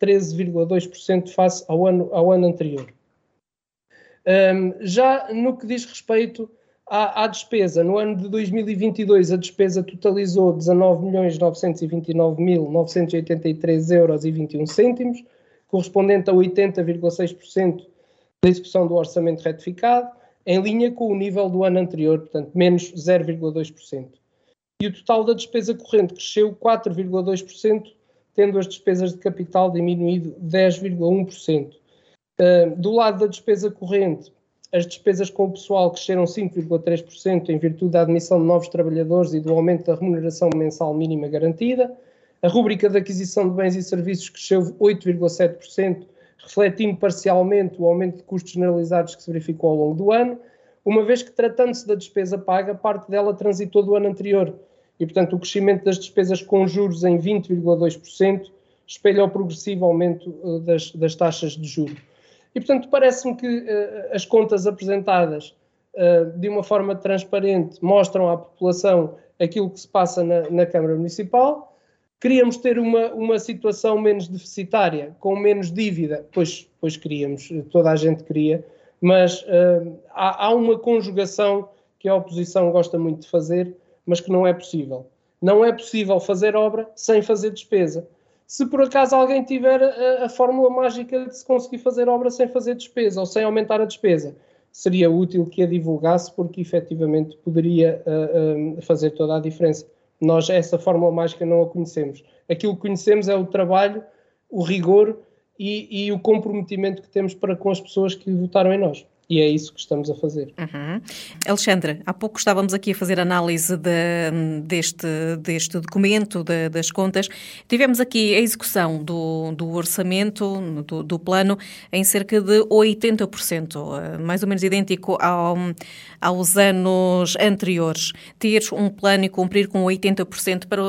13,2% face ao ano, ao ano anterior. Já no que diz respeito à, à, despesa, no ano de 2022 a despesa totalizou 19.929.983 euros e 21 cêntimos, correspondente a 80,6% da execução do orçamento retificado, em linha com o nível do ano anterior, portanto, menos 0,2%. E o total da despesa corrente cresceu 4,2%, tendo as despesas de capital diminuído 10,1%. Do lado da despesa corrente, as despesas com o pessoal cresceram 5,3% em virtude da admissão de novos trabalhadores e do aumento da remuneração mensal mínima garantida. A rúbrica de aquisição de bens e serviços cresceu 8,7%, refletindo parcialmente o aumento de custos generalizados que se verificou ao longo do ano, uma vez que, tratando-se da despesa paga, parte dela transitou do ano anterior. E, portanto, o crescimento das despesas com juros em 20,2% espelha o progressivo aumento uh, das, das, taxas de juros. E, portanto, parece-me que uh, as contas apresentadas uh, de uma forma transparente mostram à população aquilo que se passa na, na Câmara Municipal Queríamos ter uma, uma situação menos deficitária, com menos dívida, pois, pois queríamos, toda a gente queria, mas uh, há, há uma conjugação que a oposição gosta muito de fazer, mas que não é possível. Não é possível fazer obra sem fazer despesa. Se por acaso alguém tiver a, a, fórmula mágica de se conseguir fazer obra sem fazer despesa ou sem aumentar a despesa, seria útil que a divulgasse, porque efetivamente poderia fazer toda a diferença. Nós essa fórmula mágica não a conhecemos. Aquilo que conhecemos é o trabalho, o rigor e, e o comprometimento que temos para com as pessoas que votaram em nós. E é isso que estamos a fazer. Uhum. Alexandra, há pouco estávamos aqui a fazer análise de, deste, deste documento, de, das contas. Tivemos aqui a execução do, do orçamento, do, do, plano, em cerca de 80%, mais ou menos idêntico ao, aos anos anteriores. Ter um plano e cumprir com 80% para,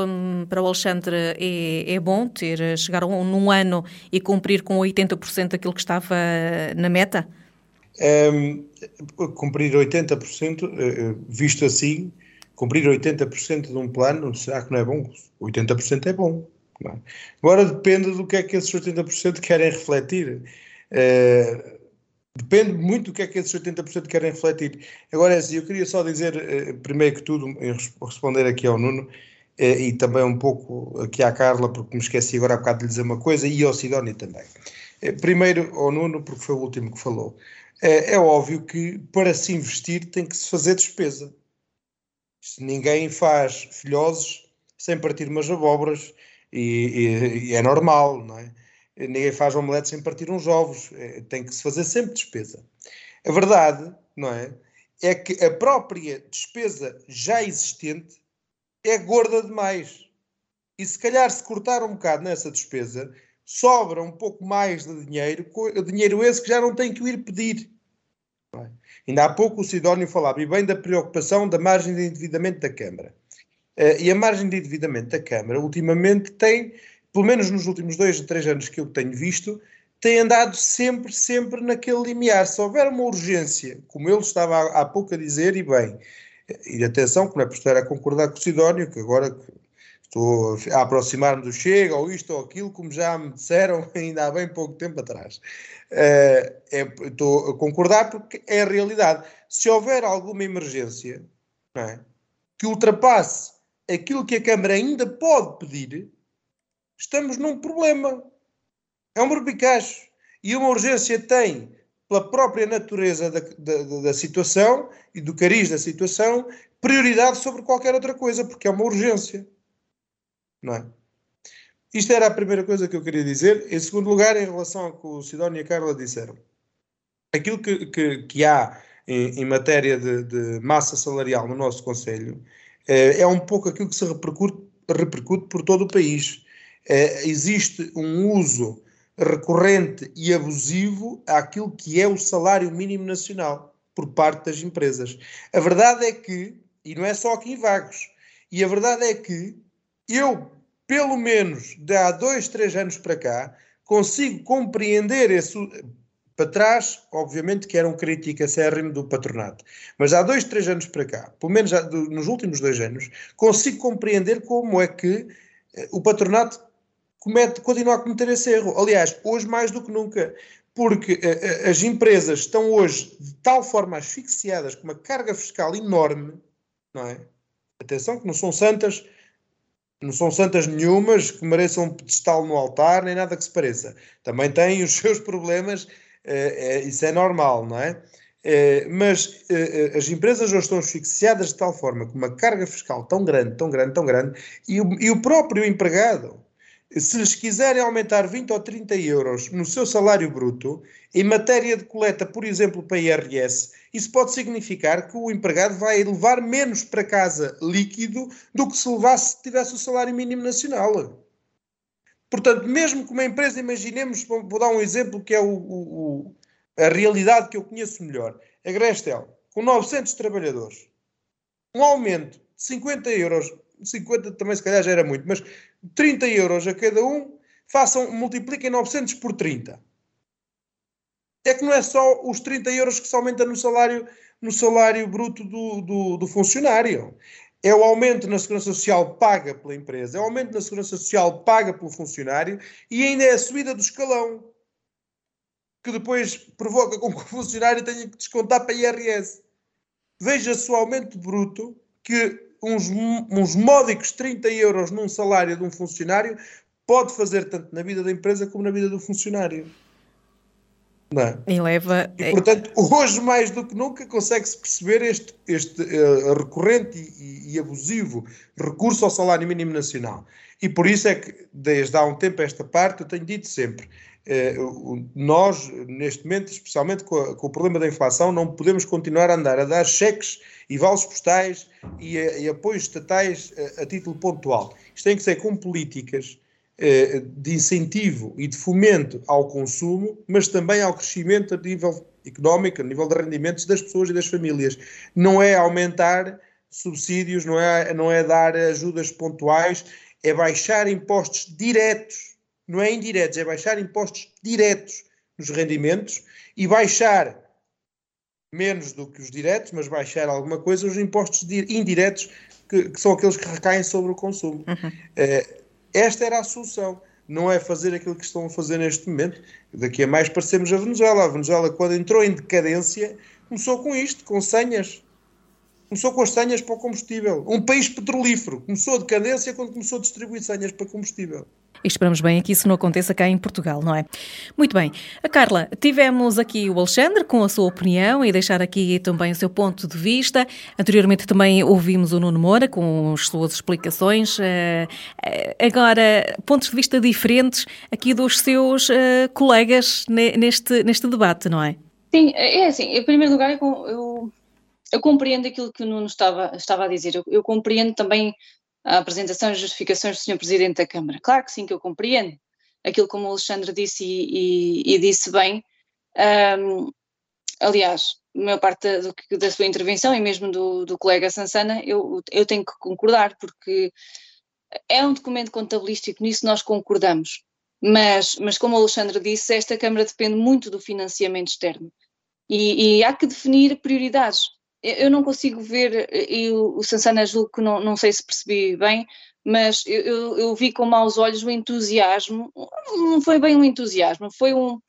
para o Alexandre é, é bom? Ter, chegar um, num ano e cumprir com 80% daquilo que estava na meta? Um, cumprir 80%, uh, visto assim, cumprir 80% de um plano, será que não é bom? 80% é bom. É? Agora depende do que é que esses 80% querem refletir. Uh, depende muito do que é que esses 80% querem refletir. Agora, é assim, eu queria só dizer, primeiro que tudo, responder aqui ao Nuno, e também um pouco aqui à Carla, porque me esqueci agora há bocado de lhe dizer uma coisa, e ao Sidónio também. primeiro ao Nuno, porque foi o último que falou. É, é óbvio que para se investir tem que se fazer despesa. Ninguém faz filhoses sem partir umas abóboras e, e, e, é normal, não é? Ninguém faz omelete sem partir uns ovos, é, tem que se fazer sempre despesa. A verdade, não é? É que a própria despesa já existente é gorda demais. E se calhar se cortar um bocado nessa despesa, sobra um pouco mais de dinheiro, dinheiro esse que já não tem que ir pedir. Ainda há pouco o Sidónio falava, e bem da preocupação da margem de endividamento da Câmara. Uh, e a margem de endividamento da Câmara, ultimamente, tem, pelo menos nos últimos dois ou três anos que eu tenho visto, tem andado sempre, sempre naquele limiar. Se houver uma urgência, como ele estava há, há pouco a dizer, e bem, e atenção, que não é por estar a concordar com o Sidónio, que agora estou a aproximar-me do Chega, ou isto ou aquilo, como já me disseram ainda há bem pouco tempo atrás. Uh, é, estou a concordar porque é a realidade. Se houver alguma emergência é, que ultrapasse aquilo que a Câmara ainda pode pedir, estamos num problema. É um barbicacho. E uma urgência tem, pela própria natureza da, da, da situação e do cariz da situação, prioridade sobre qualquer outra coisa, porque é uma urgência. Não é? Isto era a primeira coisa que eu queria dizer. Em segundo lugar, em relação ao que o Sidónio e a Carla disseram, aquilo que, que, que há em, em matéria de, de, massa salarial no nosso Conselho eh, é um pouco aquilo que se repercute, repercute por todo o país. Eh, existe um uso recorrente e abusivo àquilo que é o salário mínimo nacional por parte das empresas. A verdade é que, e não é só aqui em Vagos, e a verdade é que eu, pelo menos de há dois, três anos para cá, consigo compreender esse. Para trás, obviamente que era um crítico acérrimo do patronato. Mas há dois, três anos para cá, pelo menos já, nos últimos dois anos, consigo compreender como é que eh, o patronato comete, continua a cometer esse erro. Aliás, hoje mais do que nunca, porque uh, as empresas estão hoje de tal forma asfixiadas com uma carga fiscal enorme, não é? Atenção que não são santas, não são santas nenhumas que mereçam um pedestal no altar, nem nada que se pareça. Também têm os seus problemas, eh, eh, isso é normal, não é? Eh, mas as empresas hoje estão asfixiadas de tal forma, com uma carga fiscal tão grande, tão grande, tão grande, e o, e o próprio empregado se lhes quiserem aumentar 20 ou 30 euros no seu salário bruto, em matéria de coleta, por exemplo, para IRS, isso pode significar que o empregado vai levar menos para casa líquido do que se levasse se tivesse o salário mínimo nacional. Portanto, mesmo que uma empresa, imaginemos, vou dar um exemplo que é o, o, a realidade que eu conheço melhor. A Grestel, com 900 trabalhadores, um aumento de 50 euros 50 também se calhar já era muito, mas 30 euros a cada um, façam, multipliquem 900 por 30. É que não é só os 30 euros que se aumenta no salário, no salário bruto do, do, do funcionário. É o aumento na segurança social paga pela empresa, é o aumento na segurança social paga pelo funcionário e ainda é a subida do escalão, que depois provoca com que o funcionário tenha que descontar para a IRS. Veja-se o aumento bruto que uns, uns módicos 30 euros num salário de um funcionário pode fazer tanto na vida da empresa como na vida do funcionário. É? E leva. E, portanto, hoje mais do que nunca consegue-se perceber este, este uh, recorrente e, e, abusivo recurso ao salário mínimo nacional. E por isso é que, desde há um tempo esta parte, eu tenho dito sempre: uh, nós, neste momento, especialmente com, a, com, o problema da inflação, não podemos continuar a andar a dar cheques e vales postais e, e apoios estatais a, a, título pontual. Isto tem que ser com políticas eh, de incentivo e de fomento ao consumo, mas também ao crescimento a nível económico, a nível de rendimentos das pessoas e das famílias. Não é aumentar subsídios, não é, não é dar ajudas pontuais, é baixar impostos diretos, não é indiretos, é baixar impostos diretos nos rendimentos e baixar menos do que os diretos, mas baixar alguma coisa, os impostos indiretos, que, que são aqueles que recaem sobre o consumo. Uhum. Uh, esta era a solução. Não é fazer aquilo que estão a fazer neste momento. Daqui a mais parecemos a Venezuela. A Venezuela, quando entrou em decadência, começou com isto, com senhas. Começou com as senhas para o combustível. Um país petrolífero. Começou a decadência quando começou a distribuir senhas para combustível. E esperamos bem que isso não aconteça cá em Portugal, não é? Muito bem. A Carla, tivemos aqui o Alexandre com a sua opinião e deixar aqui também o seu ponto de vista. Anteriormente também ouvimos o Nuno Moura com as suas explicações. Eh, eh, agora, pontos de vista diferentes aqui dos seus eh, colegas neste, neste debate, não é? Sim, é assim. Em primeiro lugar, eu, eu compreendo aquilo que o Nuno estava, estava a dizer. Eu, eu compreendo também a apresentação e justificações do Sr. Presidente da Câmara. Claro que sim, que eu compreendo aquilo como o Alexandre disse e, e, e disse bem. Um, aliás, a maior parte da, da, sua intervenção e mesmo do, do colega Sansana, eu, eu tenho que concordar, porque é um documento contabilístico, nisso nós concordamos. Mas, mas como o Alexandre disse, esta Câmara depende muito do financiamento externo. E, e há que definir prioridades eu não consigo ver, e o Sansana julgo que não, não sei se percebi bem, mas eu, eu, eu, vi com maus olhos o entusiasmo, não foi bem um entusiasmo, foi um,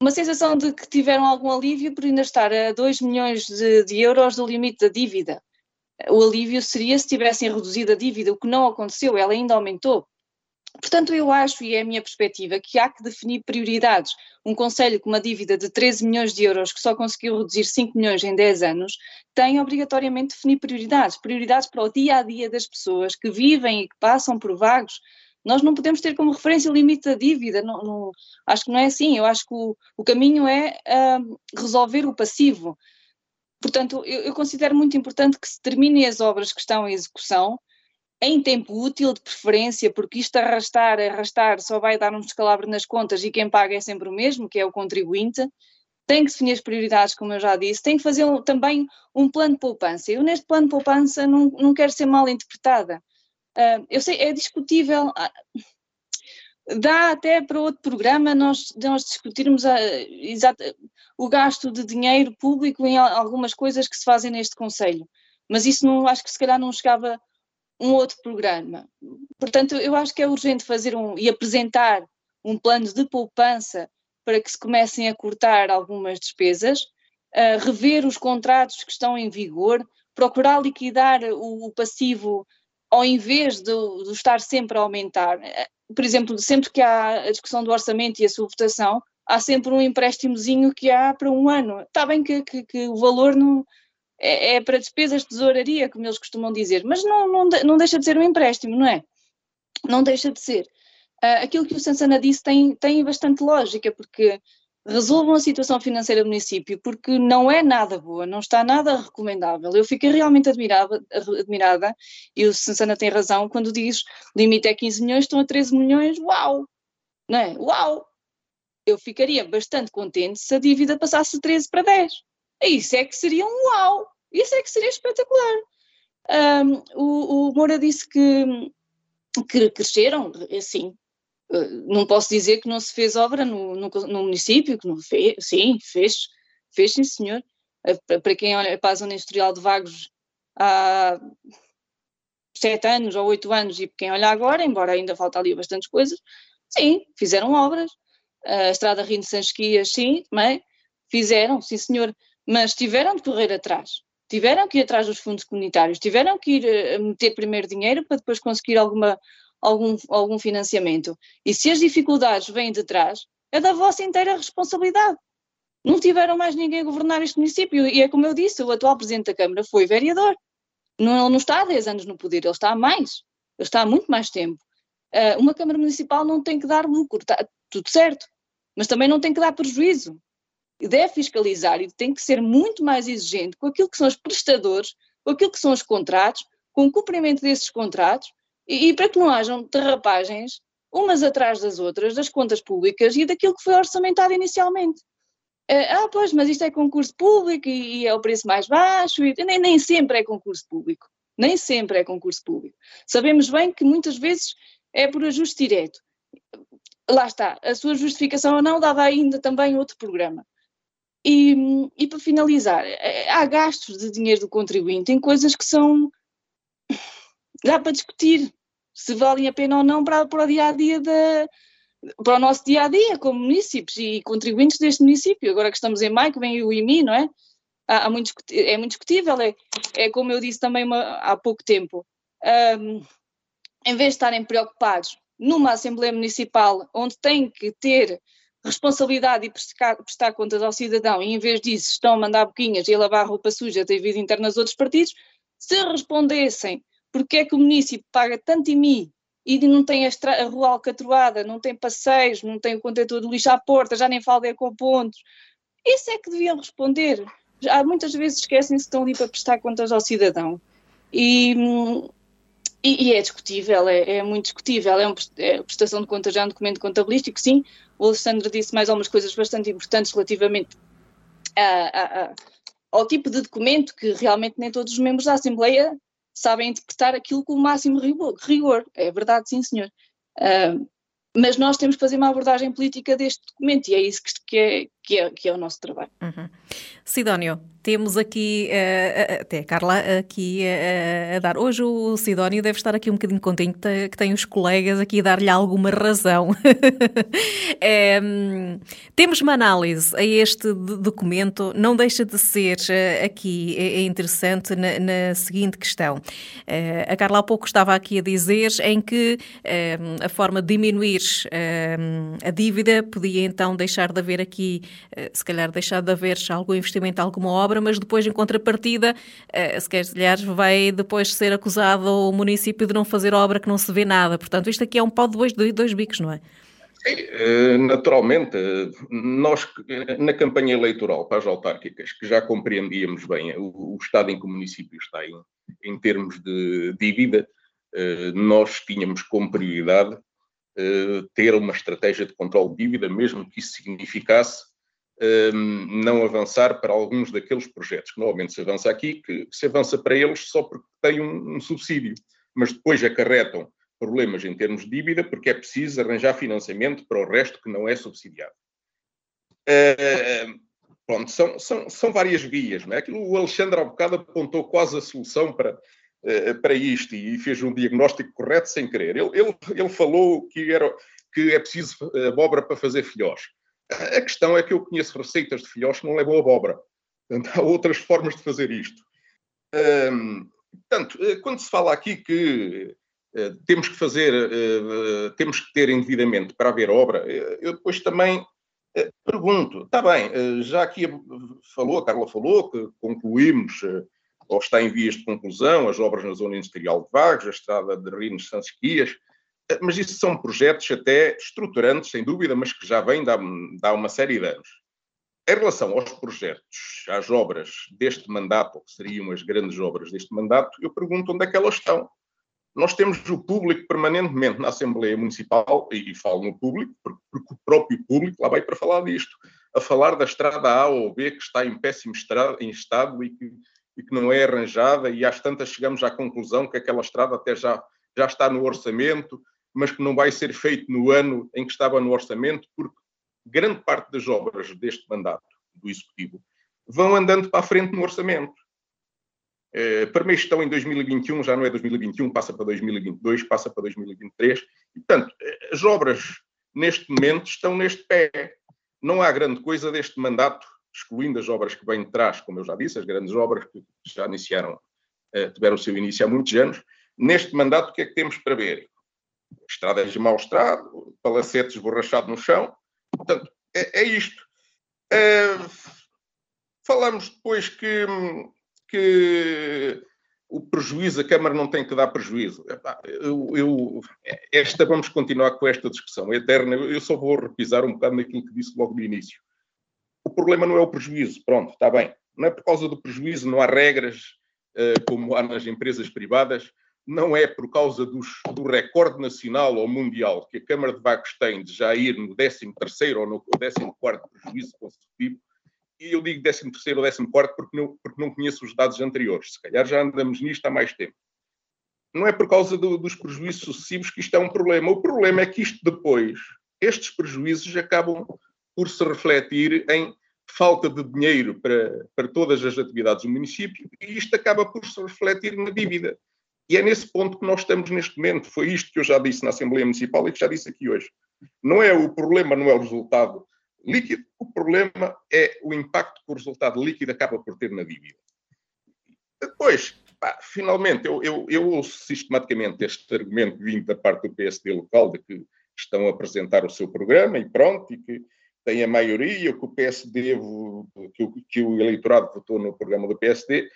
uma sensação de que tiveram algum alívio por ainda estar a 2 milhões de, de euros do limite da dívida. O alívio seria se tivessem reduzido a dívida, o que não aconteceu, ela ainda aumentou. Portanto, eu acho, e é a minha perspectiva, que há que definir prioridades. Um Conselho com uma dívida de 13 milhões de euros, que só conseguiu reduzir 5 milhões em 10 anos, tem obrigatoriamente de definir prioridades. Prioridades para o dia a dia das pessoas que vivem e que passam por vagos. Nós não podemos ter como referência o limite da dívida. Não, não, acho que não é assim. Eu acho que o, o caminho é uh, resolver o passivo. Portanto, eu, eu considero muito importante que se terminem as obras que estão em execução em tempo útil, de preferência, porque isto arrastar, arrastar só vai dar um descalabro nas contas e quem paga é sempre o mesmo, que é o contribuinte. Tem que definir as prioridades, como eu já disse, tem que fazer um, também um plano de poupança. Eu, neste plano de poupança, não, não quero ser mal interpretada. Uh, eu sei, é discutível. Uh, dá até para outro programa nós, nós discutirmos a, exato, o gasto de dinheiro público em algumas coisas que se fazem neste Conselho. Mas isso não acho que se calhar não chegava um outro programa. Portanto, eu acho que é urgente fazer um e apresentar um plano de poupança para que se comecem a cortar algumas despesas, rever os contratos que estão em vigor, procurar liquidar o, o passivo ao invés de, de, estar sempre a aumentar. Por exemplo, sempre que há a discussão do orçamento e a sua votação, há sempre um empréstimozinho que há para um ano. Está bem que, que, que o valor não, é, é, para despesas de tesouraria, como eles costumam dizer, mas não, não, não deixa de ser um empréstimo, não é? Não deixa de ser. Uh, aquilo que o Sansana disse tem, tem bastante lógica, porque resolvam a situação financeira do município, porque não é nada boa, não está nada recomendável. Eu fiquei realmente admirada, admirada e o Sansana tem razão quando diz limite é 15 milhões, estão a 13 milhões, uau! Não é? Uau! Eu ficaria bastante contente se a dívida passasse de 13 para 10. Isso é que seria um uau! Isso é que seria espetacular. Um, o, o Moura disse que, que cresceram, sim. Eh, não posso dizer que não se fez obra no, no, no município, que não fez, sim, fez, fez sim senhor. Eh, para quem olha para a zona industrial de Vagos há sete anos ou oito anos e quem olha agora, embora ainda falta ali bastantes coisas, sim, fizeram obras. A estrada Rio de Sansquias, sim, também fizeram, sim senhor mas tiveram de correr atrás. Tiveram que ir atrás dos fundos comunitários, tiveram que ir eh, meter primeiro dinheiro para depois conseguir alguma, algum, algum financiamento. E se as dificuldades vêm de trás, é da vossa inteira responsabilidade. Não tiveram mais ninguém a governar este município. E é como eu disse, o atual Presidente da Câmara foi vereador. Não, ele não está há 10 anos no poder, ele está há mais. Ele está há muito mais tempo. Uh, uma Câmara Municipal não tem que dar lucro, está tudo certo. Mas também não tem que dar prejuízo deve fiscalizar e tem que ser muito mais exigente com aquilo que são os prestadores, com aquilo que são os contratos, com o cumprimento desses contratos e, e para que não hajam derrapagens umas atrás das outras, das contas públicas e daquilo que foi orçamentado inicialmente. Eh, ah, pois, mas isto é concurso público e, e é o preço mais baixo, e, nem, nem sempre é concurso público. Nem sempre é concurso público. Sabemos bem que muitas vezes é por ajuste direto. Lá está, a sua justificação ou não dava ainda também outro programa. E, e para finalizar, eh, há gastos de dinheiro do contribuinte em coisas que são. dá para discutir se valem a pena ou não para, para o dia a dia da, para o nosso dia a dia como municípios e contribuintes deste município. Agora que estamos em maio, que vem o IMI, não é? Há, há muito, é muito discutível, é, é como eu disse também uma, há pouco tempo. Um, em vez de estarem preocupados numa Assembleia Municipal onde têm que ter responsabilidade e prestar, prestar, contas ao cidadão e em vez disso estão a mandar boquinhas e a lavar roupa suja, ter vida interna nos outros partidos, se respondessem porque é que o município paga tanto IMI e não tem a, a rua alcatroada, não tem passeios, não tem o contentor de lixo à porta, já nem fala de ecopontos, isso é que deviam responder. Já, muitas vezes esquecem-se que estão ali para prestar contas ao cidadão. E, e, e é discutível, é, é, muito discutível. É, um, é prestação de contas já é um documento contabilístico, sim. O Alexandre disse mais algumas coisas bastante importantes relativamente a, a, a, ao tipo de documento que realmente nem todos os membros da Assembleia sabem interpretar aquilo com o máximo rigor. É verdade, sim, senhor. Uh, mas nós temos que fazer uma abordagem política deste documento e é isso que, é, que, é, que é o nosso trabalho. Uhum. Sidónio, temos aqui, uh, até a Carla aqui uh, a dar. Hoje o Sidónio deve estar aqui um bocadinho contente que tem os colegas aqui a dar-lhe alguma razão. é, temos uma análise a este documento, não deixa de ser uh, aqui é, é interessante na, na, seguinte questão. a Carla há pouco estava aqui a dizer em que a forma de diminuir a dívida podia então deixar de haver aqui, se calhar deixar de haver algum investimento, alguma obra mas depois, em contrapartida, eh, se calhar vai depois ser acusado o município de não fazer obra que não se vê nada. Portanto, isto aqui é um pau de dois, dois bicos, não é? Eh, naturalmente, nós na campanha eleitoral para as autárquicas, que já compreendíamos bem o, o estado em que o município está em, em termos de dívida, eh, nós tínhamos como prioridade ter uma estratégia de controle de dívida, mesmo que isso significasse um, não avançar para alguns daqueles projetos que normalmente se avança aqui, que, se avança para eles só porque tem um, um, subsídio, mas depois acarretam problemas em termos de dívida porque é preciso arranjar financiamento para o resto que não é subsidiado. Uh, pronto, são, são, são várias vias. Não é? Aquilo, o Alexandre há bocado apontou quase a solução para, para isto e fez um diagnóstico correto sem querer. Ele, ele, ele falou que, era, que é preciso abóbora para fazer filhós. A questão é que eu conheço receitas de filhós que não levam abóbora. Portanto, há outras formas de fazer isto. Hum, portanto, eh, quando se fala aqui que uh, temos que fazer, uh, temos que ter endividamento para haver obra, eu depois também uh, pergunto, está bem, já aqui falou, a Carla falou que concluímos, ou está em vias de conclusão, as obras na zona industrial de Vagos, a estrada de Rines Sansquias, mas isso são projetos até estruturantes, sem dúvida, mas que já vêm há, uma série de anos. Em relação aos projetos, às obras deste mandato, ou que seriam as grandes obras deste mandato, eu pergunto onde é que elas estão. Nós temos o público permanentemente na Assembleia Municipal, e, e falo no público, porque, o próprio público lá vai para falar disto, a falar da estrada A ou B que está em péssimo estado e que, e que não é arranjada, e às tantas chegamos à conclusão que aquela estrada até já, já está no orçamento, mas que não vai ser feito no ano em que estava no orçamento, porque grande parte das obras deste mandato do Executivo vão andando para a frente no orçamento. Eh, primeiro estão em 2021, já não é 2021, passa para 2022, passa para 2023. E, portanto, eh, as obras neste momento estão neste pé. Não há grande coisa deste mandato, excluindo as obras que vêm de trás, como eu já disse, as grandes obras que já iniciaram, eh, tiveram o seu início há muitos anos. Neste mandato, o que é que temos para ver? estradas de mau estado, palacetes borrachados no chão. Portanto, é, é isto. É, falamos depois que, que o prejuízo, a Câmara não tem que dar prejuízo. Eu, eu, esta, vamos continuar com esta discussão eterna. Eu só vou repisar um bocado naquilo que disse logo no início. O problema não é o prejuízo, pronto, está bem. Não é por causa do prejuízo, não há regras eh, como há nas empresas privadas não é por causa dos, do recorde nacional ou mundial que a Câmara de Vagos tem de já ir no 13º ou no 14º prejuízo consecutivo, e eu digo 13º ou 14º porque não, porque não conheço os dados anteriores, se calhar já andamos nisto há mais tempo. Não é por causa do, dos prejuízos sucessivos que isto é um problema. O problema é que isto depois, estes prejuízos acabam por se refletir em falta de dinheiro para, para todas as atividades do município e isto acaba por se refletir na dívida. E é nesse ponto que nós estamos neste momento. Foi isto que eu já disse na Assembleia Municipal e que já disse aqui hoje. Não é o problema, não é o resultado líquido, o problema é o impacto que o resultado líquido acaba por ter na dívida. Depois, pá, finalmente, eu, eu, eu, ouço sistematicamente este argumento vindo da parte do PSD local de que estão a apresentar o seu programa e pronto, e que tem a maioria, que o PSD, que o, que o eleitorado votou no programa do PSD.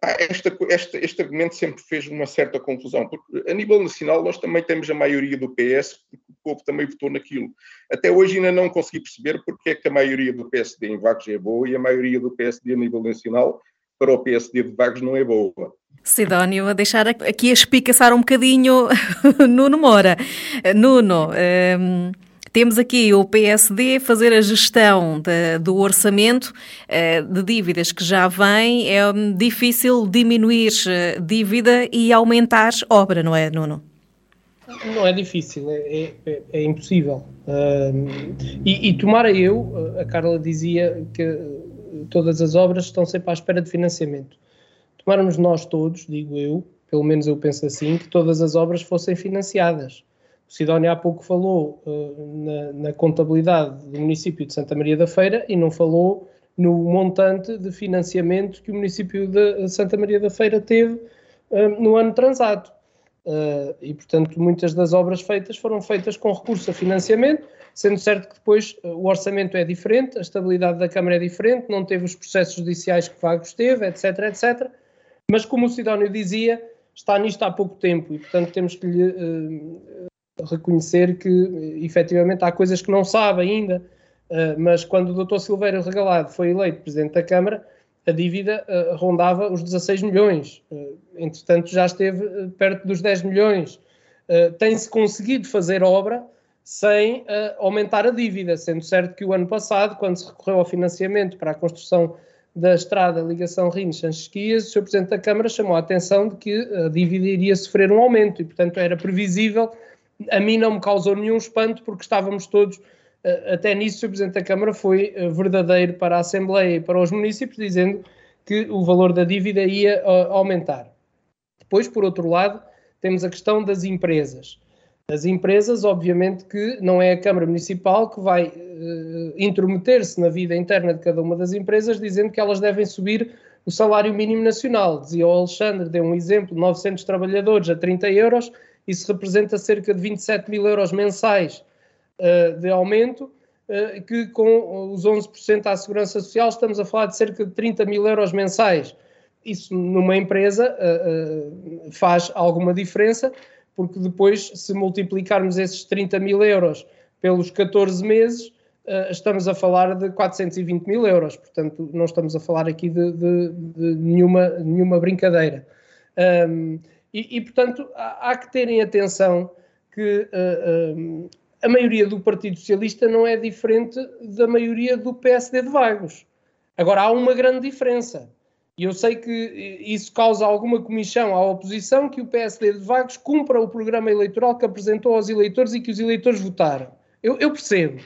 Esta, esta, este argumento sempre fez uma certa confusão, porque a nível nacional nós também temos a maioria do PS, porque o povo também votou naquilo. Até hoje ainda não consegui perceber porque é que a maioria do PSD em Vagos é boa e a maioria do PSD a nível nacional para o PSD de Vagos não é boa. Sidónio, a deixar aqui a espicaçar um bocadinho Nuno Moura. Nuno, um, temos aqui o PSD fazer a gestão de, do orçamento uh, de dívidas que já vem. É um, difícil diminuir eh, dívida e aumentar obra, não é, Nuno? Não é difícil, é, é, é impossível. Uh, e, e tomara eu, a Carla dizia que todas as obras estão sempre à espera de financiamento. Tomáramos nós todos, digo eu, pelo menos eu penso assim, que todas as obras fossem financiadas. O Sidónio há pouco falou uh, na, na, contabilidade do município de Santa Maria da Feira e não falou no montante de financiamento que o município de Santa Maria da Feira teve uh, no ano transado. Uh, e, portanto, muitas das obras feitas foram feitas com recurso a financiamento, sendo certo que depois o orçamento é diferente, a estabilidade da Câmara é diferente, não teve os processos judiciais que Vagos teve, etc, etc. Mas, como o Sidónio dizia, está nisto há pouco tempo e, portanto, temos que lhe reconhecer que, efetivamente, há coisas que não sabe ainda. mas quando o Dr. Silveira Regalado foi eleito Presidente da Câmara, a dívida uh, rondava os 16 milhões. Uh, entretanto, já esteve perto dos 10 milhões. Tem-se conseguido fazer obra sem aumentar a dívida, sendo certo que o ano passado, quando se recorreu ao financiamento para a construção da estrada ligação Rines-Sanchesquias, o Sr. Presidente da Câmara chamou a atenção de que a dívida iria sofrer um aumento e, portanto, era previsível. A mim não me causou nenhum espanto, porque estávamos todos eh, até nisso o Presidente da Câmara foi eh, verdadeiro para a Assembleia e para os municípios, dizendo que o valor da dívida ia eh, aumentar. Depois, por outro lado, temos a questão das empresas. As empresas, obviamente, que não é a Câmara Municipal que vai uh, intrometer-se na vida interna de cada uma das empresas, dizendo que elas devem subir o salário mínimo nacional. Dizia o Alexandre, deu um exemplo, 900 trabalhadores a 30 euros, isso representa cerca de 27 mil euros mensais uh, de aumento, uh, que com os 11% à Segurança Social estamos a falar de cerca de 30 mil euros mensais. Isso numa empresa uh, faz alguma diferença, porque depois, se multiplicarmos esses 30 mil euros pelos 14 meses, estamos a falar de 420 mil euros. Portanto, não estamos a falar aqui de, de, de nenhuma, nenhuma brincadeira. Um, e, e, portanto, há, há, que terem atenção que uh, a maioria do Partido Socialista não é diferente da maioria do PSD de Vagos. Agora, há uma grande diferença. E eu sei que isso causa alguma comissão à oposição que o PSD de Vagos cumpra o programa eleitoral que apresentou aos eleitores e que os eleitores votaram. Eu, eu percebo.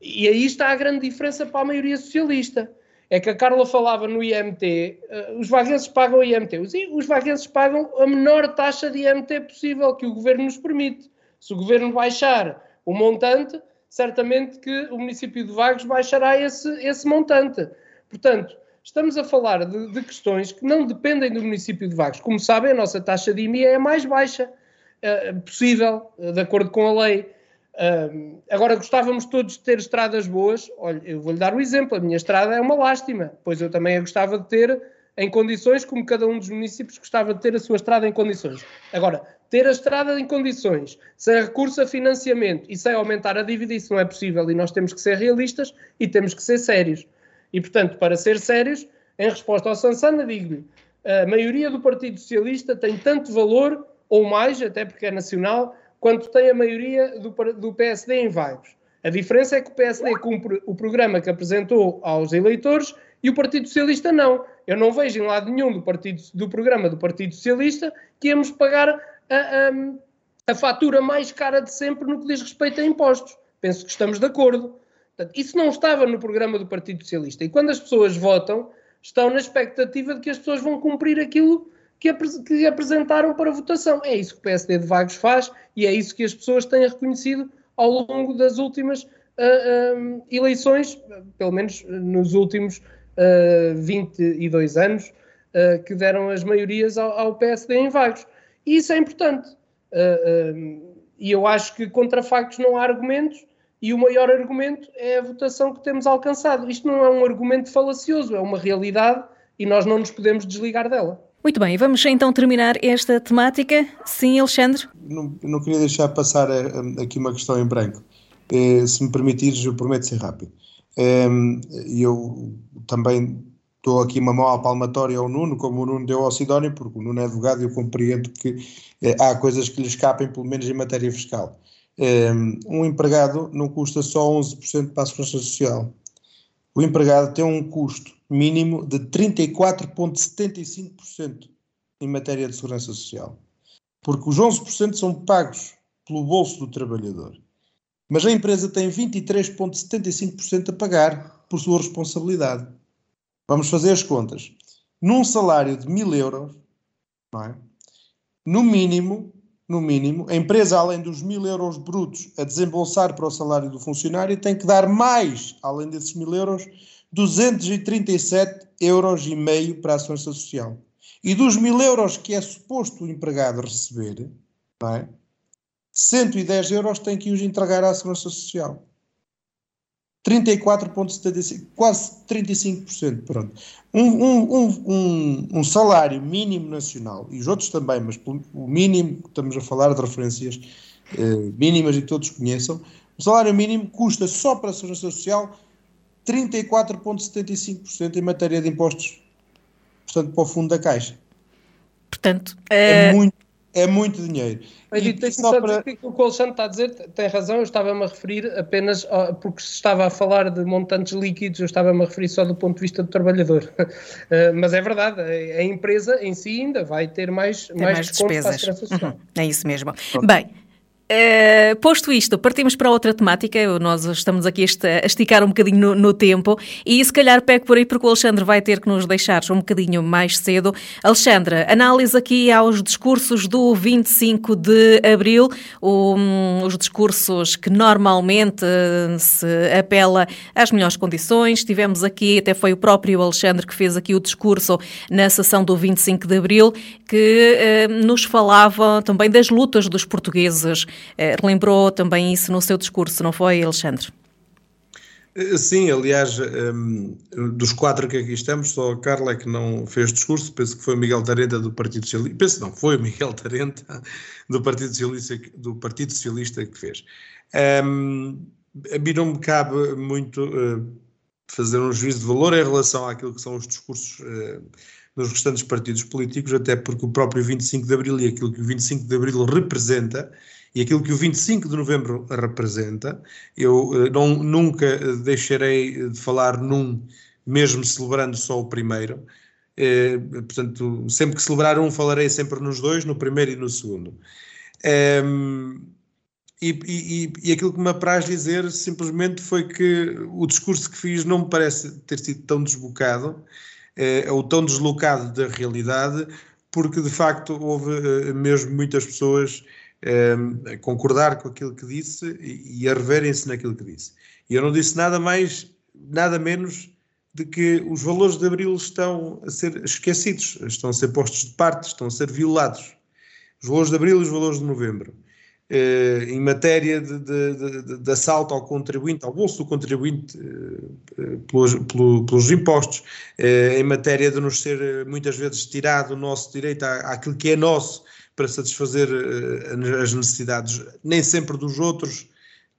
E aí está a grande diferença para a maioria socialista. É que a Carla falava no IMT, uh, eh, os vaguenses pagam o IMT. Os, os vaguenses pagam a menor taxa de IMT possível que o governo nos permite. Se o governo baixar o montante, certamente que o município de Vagos baixará esse, esse montante. Portanto, estamos a falar de, de, questões que não dependem do município de Vagos. Como sabem, a nossa taxa de IMI é a mais baixa uh, possível, uh, de acordo com a lei. Uh, agora, gostávamos todos de ter estradas boas. Olha, eu vou-lhe dar o um exemplo. A minha estrada é uma lástima, pois eu também a gostava de ter em condições como cada um dos municípios gostava de ter a sua estrada em condições. Agora, ter a estrada em condições, sem recurso a financiamento e sem aumentar a dívida, isso não é possível e nós temos que ser realistas e temos que ser sérios. E, portanto, para ser sérios, em resposta ao Sansana, digo-lhe, a maioria do Partido Socialista tem tanto valor, ou mais, até porque é nacional, quanto tem a maioria do, do PSD em Vagos. A diferença é que o PSD cumpre o programa que apresentou aos eleitores e o Partido Socialista não. Eu não vejo em lado nenhum do, partido, do programa do Partido Socialista que íamos pagar a, a, a fatura mais cara de sempre no que diz respeito a impostos. Penso que estamos de acordo. Portanto, isso não estava no programa do Partido Socialista. E quando as pessoas votam, estão na expectativa de que as pessoas vão cumprir aquilo que, que apresentaram para votação. É isso que o PSD de Vagos faz e é isso que as pessoas têm reconhecido ao longo das últimas uh, uh, eleições, pelo menos nos últimos uh, 22 anos, uh, que deram as maiorias ao, ao, PSD em Vagos. E isso é importante. E eu acho que contra factos não há argumentos e o maior argumento é a votação que temos alcançado. Isto não é um argumento falacioso, é uma realidade e nós não nos podemos desligar dela. Muito bem, vamos então terminar esta temática. Sim, Alexandre? Não, não queria deixar passar eh, aqui uma questão em branco. Eh, se me permitires, eu prometo ser rápido. Ehm, eu também dou aqui uma mão à palmatória ao Nuno, como o Nuno deu ao Sidónio, porque o Nuno é advogado e eu compreendo que eh, há coisas que lhe escapem, pelo menos em matéria fiscal. Ehm, um empregado não custa só 11% para a segurança social. O empregado tem um custo mínimo de 34,75% em matéria de segurança social. Porque os 11% são pagos pelo bolso do trabalhador. Mas a empresa tem 23,75% a pagar por sua responsabilidade. Vamos fazer as contas. Num salário de 1000 euros, é? no mínimo, no mínimo, a empresa, além dos mil euros brutos a desembolsar para o salário do funcionário, tem que dar mais, além desses mil euros, 237 euros e meio para a segurança social. E dos mil euros que é suposto o empregado receber, não é? 110 euros tem que os entregar à segurança social. 34,75%, quase 35%. Pronto. Um, um, um, um, salário mínimo nacional, e os outros também, mas o mínimo, estamos a falar de referências eh, mínimas e que todos conheçam, o salário mínimo custa só para a Segurança Social 34,75% em matéria de impostos, portanto, para o fundo da Caixa. Portanto, é, é muito é muito dinheiro. Edito, deixa-me só para... dizer que o que o Alexandre está a dizer tem razão, eu estava-me a referir apenas, porque se estava a falar de montantes líquidos, eu estava-me a referir só do ponto de vista do trabalhador. Eh, mas é verdade, a empresa em si ainda vai ter mais, mais, mais despesas. Uhum, é isso mesmo. Pronto. Bem, Uh, posto isto, partimos para outra temática. Nós estamos aqui a esticar um bocadinho no, no, tempo e se calhar pego por aí porque o Alexandre vai ter que nos deixar um bocadinho mais cedo. Alexandre, análise aqui aos discursos do 25 de abril, um, os discursos que normalmente uh, se apela às melhores condições. Tivemos aqui, até foi o próprio Alexandre que fez aqui o discurso na sessão do 25 de abril, que uh, nos falava também das lutas dos portugueses eh, relembrou também isso no seu discurso, não foi, Alexandre? Eh, sim, aliás, um, ehm, dos quatro que aqui estamos, só a Carla é que não fez discurso, penso que foi o Miguel Tarenta do Partido Socialista, penso não, foi o Miguel Tarenta do Partido Socialista, do Partido Socialista que fez. Um, ehm, a mim não me cabe muito uh, fazer um juízo de valor em relação àquilo que são os discursos uh, nos restantes partidos políticos, até porque o próprio 25 de Abril e aquilo que o 25 de Abril representa e aquilo que o 25 de novembro representa. Eu uh, não, nunca deixarei de falar num, mesmo celebrando só o primeiro. Uh, portanto, sempre que celebrar um, falarei sempre nos dois, no primeiro e no segundo. Ehm, e, e, e, aquilo que me apraz dizer simplesmente foi que o discurso que fiz não me parece ter sido tão desbocado eh, ou tão deslocado da realidade, porque de facto houve eh, mesmo muitas pessoas a concordar com aquilo que disse e, a reverem-se naquilo que disse. E eu não disse nada mais, nada menos de que os valores de Abril estão a ser esquecidos, estão a ser postos de parte, estão a ser violados. Os valores de Abril e os valores de Novembro. Eh, em matéria de, de, de, de, assalto ao contribuinte, ao bolso do contribuinte eh, pelos, pelos, impostos, eh, em matéria de nos ser muitas vezes tirado o nosso direito à, àquilo que é nosso, para satisfazer uh, as necessidades, nem sempre dos outros,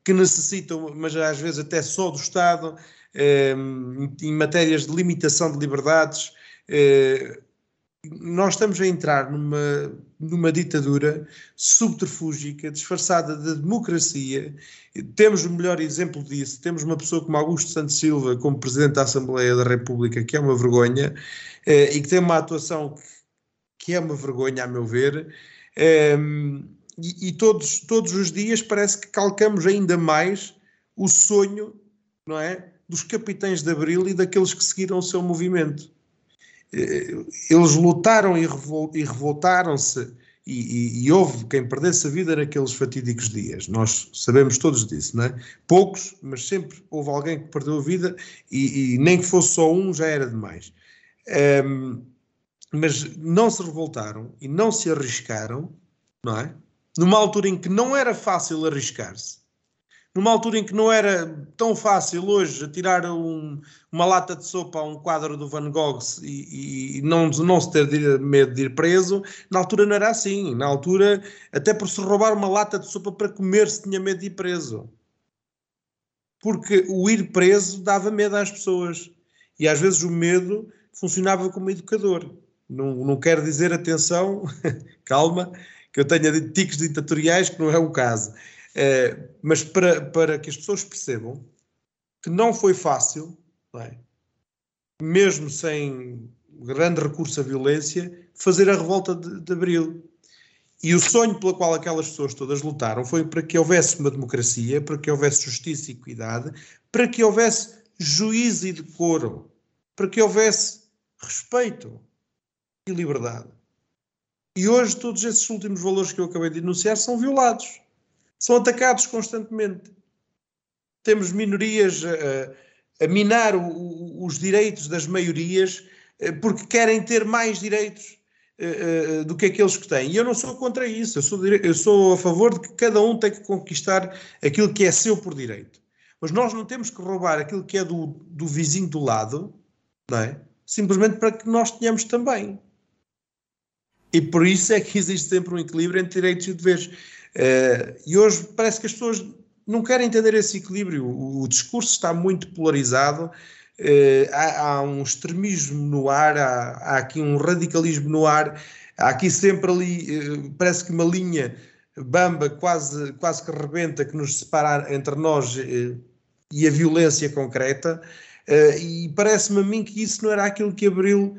que necessitam, mas às vezes até só do Estado, eh, em matérias de limitação de liberdades. Eh, nós estamos a entrar numa, numa ditadura subterfúgica, disfarçada de democracia. Temos o melhor exemplo disso. Temos uma pessoa como Augusto Santos Silva como Presidente da Assembleia da República, que é uma vergonha, e que tem uma atuação que é uma vergonha, a meu ver, um, e, e, todos, todos os dias parece que calcamos ainda mais o sonho não é? Dos capitães de Abril e daqueles que seguiram o seu movimento. Eh, eles lutaram e, revoltaram-se e, e, e, houve quem perdesse a vida naqueles fatídicos dias. Nós sabemos todos disso, não é? Poucos, mas sempre houve alguém que perdeu a vida e, e nem que fosse só um já era demais. Um, mas não se revoltaram e não se arriscaram, não é? Numa altura em que não era fácil arriscar-se, numa altura em que não era tão fácil hoje atirar um, uma lata de sopa a um quadro do Van Gogh e, e, não, não se ter medo de ir preso, na altura não era assim. Na altura, até por se roubar uma lata de sopa para comer, se tinha medo de ir preso. Porque o ir preso dava medo às pessoas. E às vezes o medo funcionava como educador. Não, não quero dizer, atenção, calma, que eu tenha tiques ditatoriais, que não é o caso. É, mas para, para que as pessoas percebam que não foi fácil, não é? mesmo sem grande recurso à violência, fazer a revolta de, de Abril. E o sonho pelo qual aquelas pessoas todas lutaram foi para que houvesse uma democracia, para que houvesse justiça e equidade, para que houvesse juízo e decoro, para que houvesse respeito e liberdade. E hoje todos esses últimos valores que eu acabei de enunciar são violados são atacados constantemente. Temos minorias a, a minar o, os direitos das maiorias eh, porque querem ter mais direitos uh, uh, do que aqueles que têm. E eu não sou contra isso. Eu sou, eu sou a favor de que cada um tem que conquistar aquilo que é seu por direito. Mas nós não temos que roubar aquilo que é do, do vizinho do lado, não é? simplesmente para que nós tenhamos também. E por isso é que existe sempre um equilíbrio entre direitos e deveres. Uh, e hoje parece que as pessoas não querem entender esse equilíbrio. O, o discurso está muito polarizado, uh, há, há, um extremismo no ar, há, há, aqui um radicalismo no ar, há aqui sempre ali, uh, parece que uma linha bamba quase, quase que rebenta que nos separa entre nós e a violência concreta. e parece-me a mim que isso não era aquilo que Abril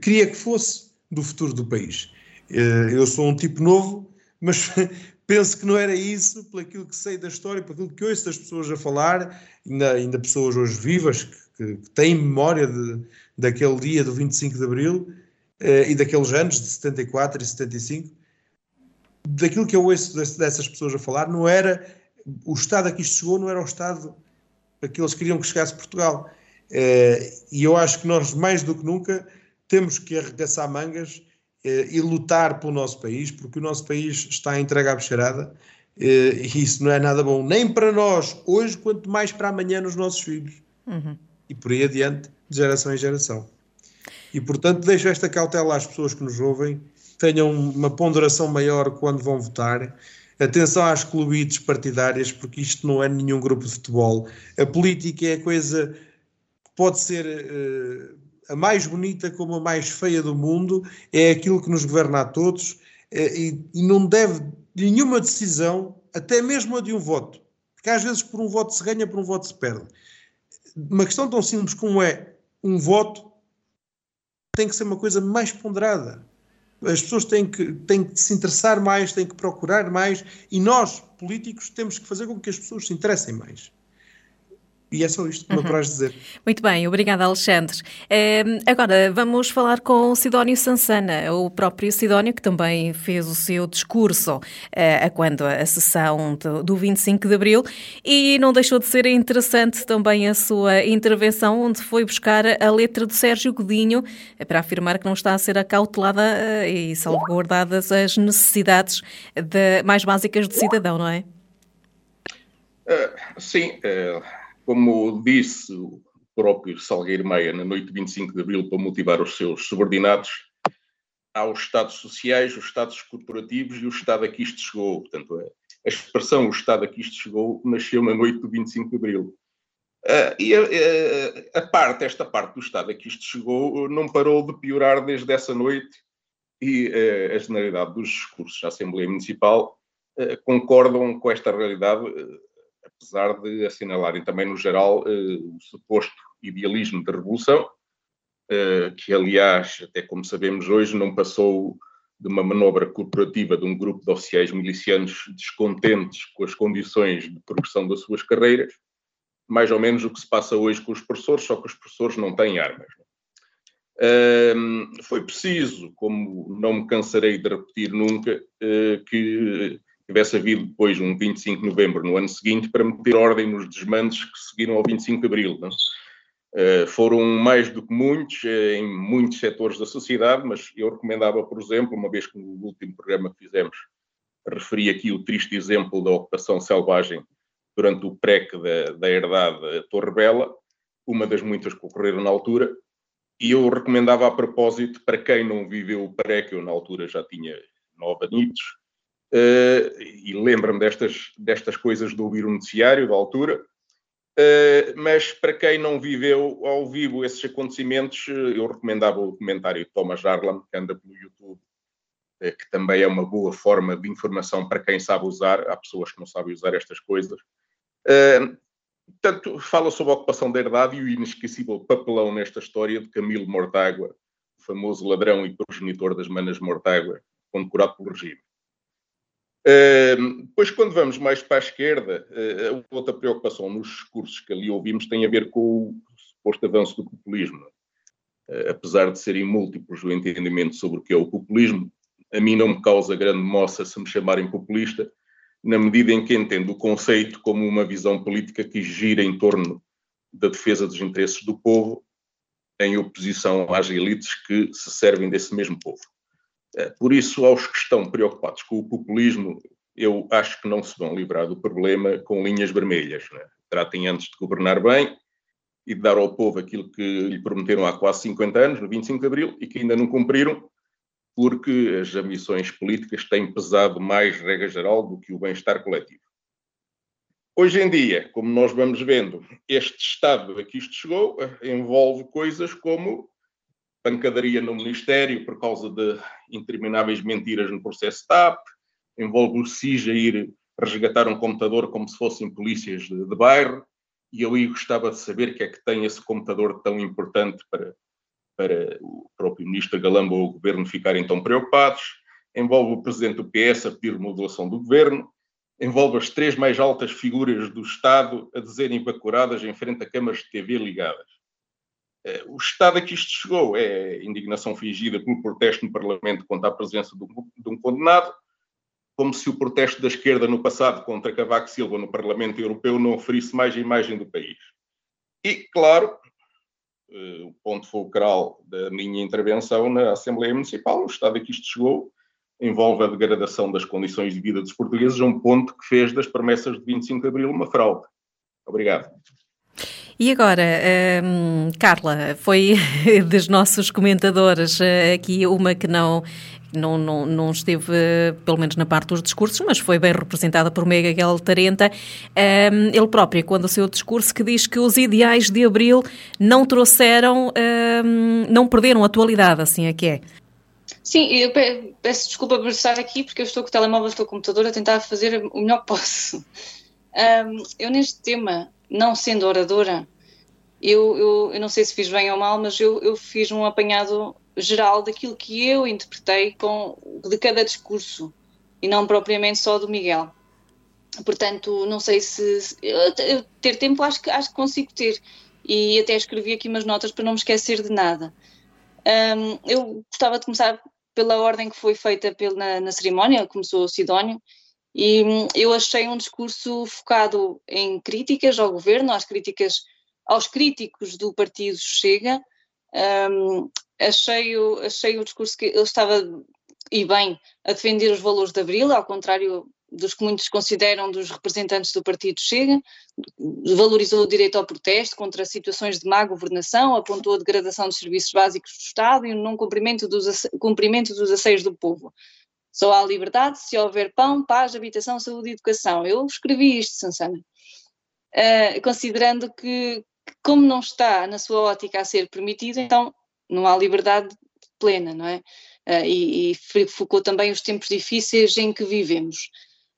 queria que fosse do futuro do país. eu sou um tipo novo, mas penso que não era isso, pelo aquilo que sei da história, por aquilo que ouço das pessoas a falar, ainda, ainda pessoas hoje vivas que, que têm memória de, daquele dia do 25 de Abril eh, e daqueles anos de 74 e 75, daquilo que eu ouço dessas pessoas a falar, não era o Estado a que isto chegou, não era o Estado a que eles queriam que chegasse Portugal. Eh, e eu acho que nós, mais do que nunca, temos que arregaçar mangas eh, e lutar pelo nosso país, porque o nosso país está entregue à bexarada eh, e isso não é nada bom, nem para nós hoje, quanto mais para amanhã nos nossos filhos. Uhum. E por aí adiante, de geração em geração. E portanto, deixo esta cautela às pessoas que nos ouvem, tenham uma ponderação maior quando vão votar. Atenção às clubites partidárias, porque isto não é nenhum grupo de futebol. A política é a coisa que pode ser uh, a mais bonita como a mais feia do mundo, é aquilo que nos governa a todos é, e, e não deve nenhuma decisão, até mesmo a de um voto, porque às vezes por um voto se ganha, por um voto se perde. Uma questão tão simples como é um voto tem que ser uma coisa mais ponderada. As pessoas têm que, têm que se interessar mais, têm que procurar mais, e nós, políticos, temos que fazer com que as pessoas se interessem mais. E é só isto que me uhum. dizer. Muito bem, obrigada, Alexandre. Uh, agora vamos falar com Sidónio Sansana, o próprio Sidónio, que também fez o seu discurso uh, a quando a sessão do, do 25 de Abril e não deixou de ser interessante também a sua intervenção, onde foi buscar a letra do Sérgio Godinho para afirmar que não está a ser acautelada uh, e salvaguardadas as necessidades de, mais básicas do cidadão, não é? Uh, sim, uh como disse o próprio Salgueiro Meia na noite de 25 de abril para motivar os seus subordinados, há os Estados sociais, os Estados corporativos e o Estado a que isto chegou. Portanto, a expressão o Estado a que isto chegou nasceu na noite do 25 de abril. Uh, e a, a, parte, esta parte do Estado a que isto chegou, não parou de piorar desde essa noite e uh, a generalidade dos discursos da Assembleia Municipal uh, concordam com esta realidade apesar de assinalarem também, no geral, eh, o suposto idealismo da Revolução, eh, que, aliás, até como sabemos hoje, não passou de uma manobra corporativa de um grupo de oficiais milicianos descontentes com as condições de progressão das suas carreiras, mais ou menos o que se passa hoje com os professores, só que os professores não têm armas. Foi preciso, como não me cansarei de repetir nunca, uh, que tivesse havido depois um 25 de novembro no ano seguinte para meter ordem nos desmandos que seguiram ao 25 de abril. Uh, foram mais do que muitos uh, em muitos setores da sociedade, mas eu recomendava, por exemplo, uma vez que no último programa que fizemos referi aqui o triste exemplo da ocupação selvagem durante o PREC da, da herdade Torre Bela, uma das muitas que ocorreram na altura, e eu recomendava a propósito, para quem não viveu o PREC, eu na altura já tinha nove anitos, uh, e lembro-me destas, destas coisas de ouvir o noticiário da altura, uh, mas para quem não viveu ao vivo esses acontecimentos, eu recomendava o documentário de Thomas Harlan, que anda pelo YouTube, eh, que também é uma boa forma de informação para quem sabe usar. Há pessoas que não sabem usar estas coisas. Uh, portanto, fala sobre a ocupação da herdade e o inesquecível papelão nesta história de Camilo Mortágua, o famoso ladrão e progenitor das manas Mortágua, condecorado pelo regime. Depois, quando vamos mais para a esquerda, uh, outra preocupação nos discursos que ali ouvimos tem a ver com o suposto avanço do populismo. Uh, apesar de serem múltiplos o entendimento sobre o que é o populismo, a mim não me causa grande moça se me chamarem populista, na medida em que entendo o conceito como uma visão política que gira em torno da defesa dos interesses do povo, em oposição às elites que se servem desse mesmo povo. Eh, por isso, aos que estão preocupados com o populismo, eu acho que não se vão livrar do problema com linhas vermelhas. Né? Tratem antes de governar bem e de dar ao povo aquilo que lhe prometeram há quase 50 anos, no 25 de Abril, e que ainda não cumpriram, porque as ambições políticas têm pesado mais, regra geral, do que o bem-estar coletivo. Hoje em dia, como nós vamos vendo, este estado a que isto chegou eh, envolve coisas como pancadaria no Ministério por causa de intermináveis mentiras no processo TAP, envolve o SIS a ir resgatar um computador como se fossem polícias de, de bairro, e eu aí gostava de saber que é que tem esse computador tão importante para para o próprio ministro Galamba ou o governo ficarem tão preocupados, envolve o presidente do PS a pedir modulação do governo, envolve as três mais altas figuras do Estado a dizerem bacuradas em frente a câmaras de TV ligadas. Eh, o estado a que isto chegou é indignação fingida pelo protesto no Parlamento contra a presença de um condenado, como se o protesto da esquerda no passado contra Cavaco Silva no Parlamento Europeu não oferisse mais a imagem do país. E, claro, uh, o ponto fulcral da minha intervenção na Assembleia Municipal, o estado a que isto chegou, envolve a degradação das condições de vida dos portugueses a um ponto que fez das promessas de 25 de Abril uma fraude. Obrigado. E agora, um, Carla, foi dos nossos comentadores eh, aqui uma que não não, não, não esteve, pelo menos na parte dos discursos, mas foi bem representada por Miguel Tarenta. Um, ele próprio, quando o seu discurso, que diz que os ideais de Abril não trouxeram, um, não perderam atualidade, assim é que é. Sim, eu peço desculpa por estar aqui, porque eu estou com o telemóvel, estou com o computador a tentar fazer o melhor que posso. Um, eu neste tema, não sendo oradora, eu, eu, eu, não sei se fiz bem ou mal, mas eu, eu fiz um apanhado geral daquilo que eu interpretei com, de cada discurso e não propriamente só do Miguel. Portanto, não sei se, eu, ter tempo acho que acho que consigo ter e até escrevi aqui umas notas para não me esquecer de nada. Um, eu gostava de começar pela ordem que foi feita pela, na, na cerimónia, começou o Sidónio, e hum, eu achei um discurso focado em críticas ao governo, às críticas aos críticos do partido Chega, um, achei, o, achei o discurso que ele estava, e bem, a defender os valores de Abril, ao contrário dos que muitos consideram dos representantes do partido Chega, valorizou o direito ao protesto contra situações de má governação, apontou a degradação dos serviços básicos do Estado e o não cumprimento dos, cumprimento dos aceios do povo. Só há liberdade se houver pão, paz, habitação, saúde e educação. Eu escrevi isto, Sansana. Uh, considerando que, como não está na sua ótica a ser permitido, então não há liberdade plena, não é? Uh, e, e focou também os tempos difíceis em que vivemos.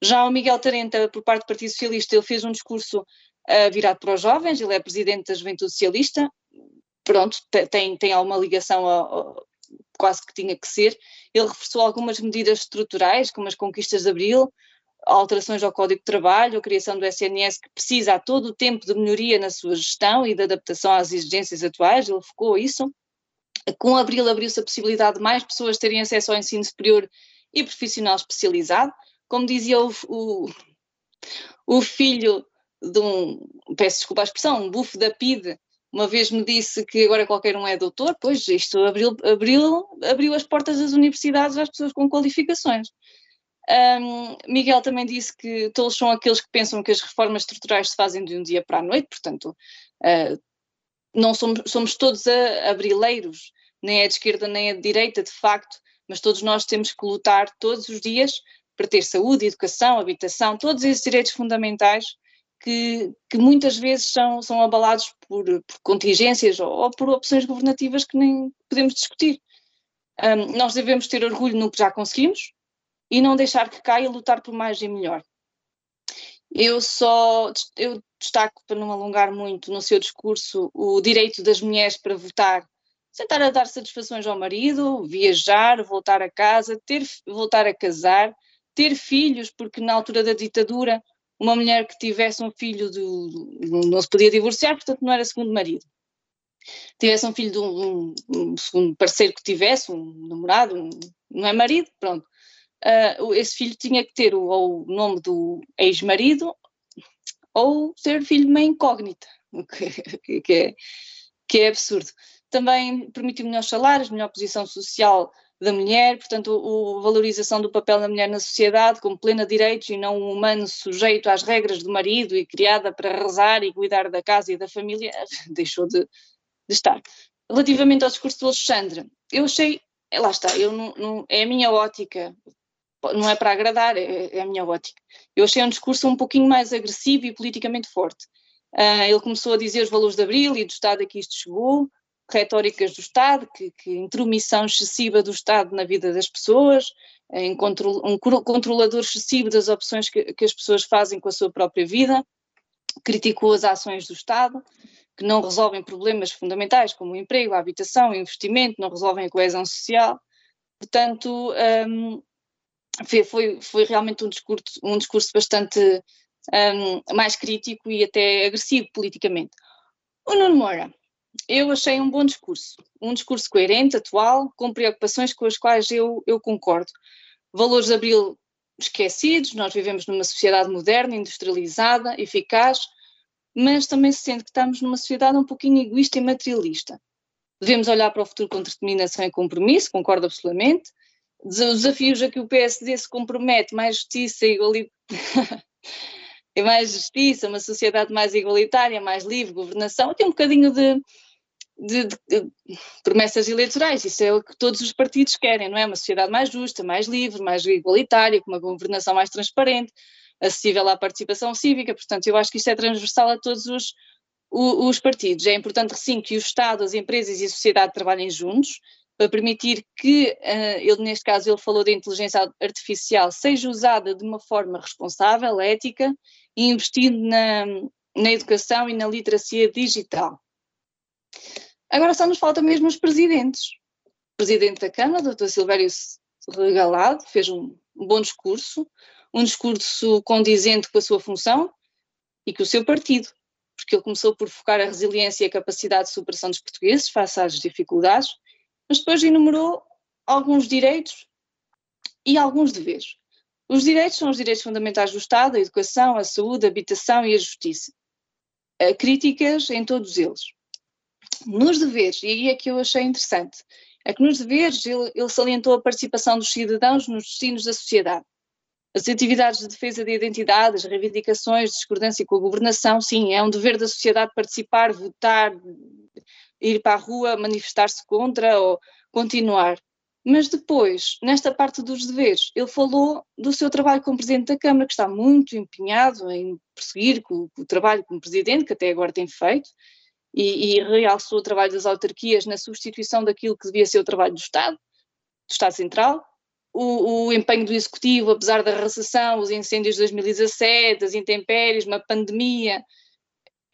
Já o Miguel Tarenta, por parte do Partido Socialista, ele fez um discurso uh, virado para os jovens, ele é presidente da Juventude Socialista, pronto, tem, tem alguma ligação ao, ao, quase que tinha que ser. Ele reforçou algumas medidas estruturais, como as conquistas de Abril, alterações ao Código de Trabalho, a criação do SNS, que precisa a todo o tempo de melhoria na sua gestão e de adaptação às exigências atuais, ele focou isso. Com abril abriu-se a possibilidade de mais pessoas terem acesso ao ensino superior e profissional especializado. Como dizia o, o, o filho de um, peço desculpa a expressão, um bufo da PIDE, uma vez me disse que agora qualquer um é doutor, pois isto abriu, abriu, abriu as portas das universidades às pessoas com qualificações. Um, Miguel também disse que todos são aqueles que pensam que as reformas estruturais se fazem de um dia para a noite, portanto, uh, não somos, somos todos abrileiros, nem é de esquerda nem é de direita, de facto, mas todos nós temos que lutar todos os dias para ter saúde, educação, habitação, todos esses direitos fundamentais que, que muitas vezes são, são abalados por, por contingências ou, ou, por opções governativas que nem podemos discutir. Um, nós devemos ter orgulho no que já conseguimos e não deixar que caia lutar por mais e melhor. Eu só eu destaco, para não alongar muito no seu discurso, o direito das mulheres para votar, sentar a dar satisfações ao marido, viajar, voltar a casa, ter, voltar a casar, ter filhos, porque na altura da ditadura uma mulher que tivesse um filho do, não se podia divorciar, portanto não era segundo marido. Tivesse um filho de um, um, um parceiro que tivesse, um namorado, um, não é marido, pronto. Uh, esse filho tinha que ter o, o nome do ex-marido ou ser filho de uma incógnita, o que, que, é, que é absurdo. Também permitiu melhores salários, melhor posição social da mulher, portanto, a valorização do papel da mulher na sociedade como plena direitos e não um humano sujeito às regras do marido e criada para rezar e cuidar da casa e da família, deixou de, de estar. Relativamente ao discurso do Alexandre, eu achei, lá está, eu não, não, é a minha ótica, não é para agradar, é, é, a minha ótica. Eu achei um discurso um pouquinho mais agressivo e politicamente forte. Uh, ele começou a dizer os valores de Abril e do Estado a que isto chegou, retóricas do Estado, que, que intromissão excessiva do Estado na vida das pessoas, um controlador excessivo das opções que, que, as pessoas fazem com a sua própria vida, criticou as ações do Estado, que não resolvem problemas fundamentais como o emprego, a habitação, o investimento, não resolvem a coesão social. Portanto, um, foi, foi, realmente um discurso, um discurso bastante um, mais crítico e até agressivo politicamente. O Nuno Moura eu achei um bom discurso, um discurso coerente, atual, com preocupações com as quais eu, eu concordo. Valores de Abril esquecidos, nós vivemos numa sociedade moderna, industrializada, eficaz, mas também se sente que estamos numa sociedade um pouquinho egoísta e materialista. Devemos olhar para o futuro com determinação e compromisso, concordo absolutamente. Os desafios a que o PSD se compromete, mais justiça igualdade. e mais justiça, uma sociedade mais igualitária, mais livre, governação, tem um bocadinho de, de, de, promessas eleitorais, isso é o que todos os partidos querem, não é? Uma sociedade mais justa, mais livre, mais igualitária, com uma governação mais transparente, acessível à participação cívica, portanto eu acho que isto é transversal a todos os, os, os partidos. É importante sim que o Estado, as empresas e a sociedade trabalhem juntos, para permitir que, uh, ele neste caso ele falou da inteligência artificial, seja usada de uma forma responsável, ética e investindo na, na educação e na literacia digital. Agora só nos falta mesmo os presidentes. O presidente da Câmara, Dr. Silvério Regalado, fez um, um bom discurso, um discurso condizente com a sua função e com o seu partido, porque ele começou por focar a resiliência e a capacidade de superação dos portugueses face às dificuldades, mas depois enumerou alguns direitos e alguns deveres. Os direitos são os direitos fundamentais do Estado, a educação, a saúde, a habitação e a justiça. Uh, críticas em todos eles. Nos deveres, e aí é que eu achei interessante, é que nos deveres ele, ele salientou a participação dos cidadãos nos destinos da sociedade. As atividades de defesa de identidade, as reivindicações, discordância com a governação, sim, é um dever da sociedade participar, votar, ir para a rua, manifestar-se contra ou continuar. Mas depois, nesta parte dos deveres, ele falou do seu trabalho como Presidente da Câmara, que está muito empenhado em prosseguir com, com o trabalho como Presidente, que até agora tem feito, e, e, realçou o trabalho das autarquias na substituição daquilo que devia ser o trabalho do Estado, do Estado Central. O, o empenho do Executivo, apesar da recessão, os incêndios de 2017, as intempéries, uma pandemia,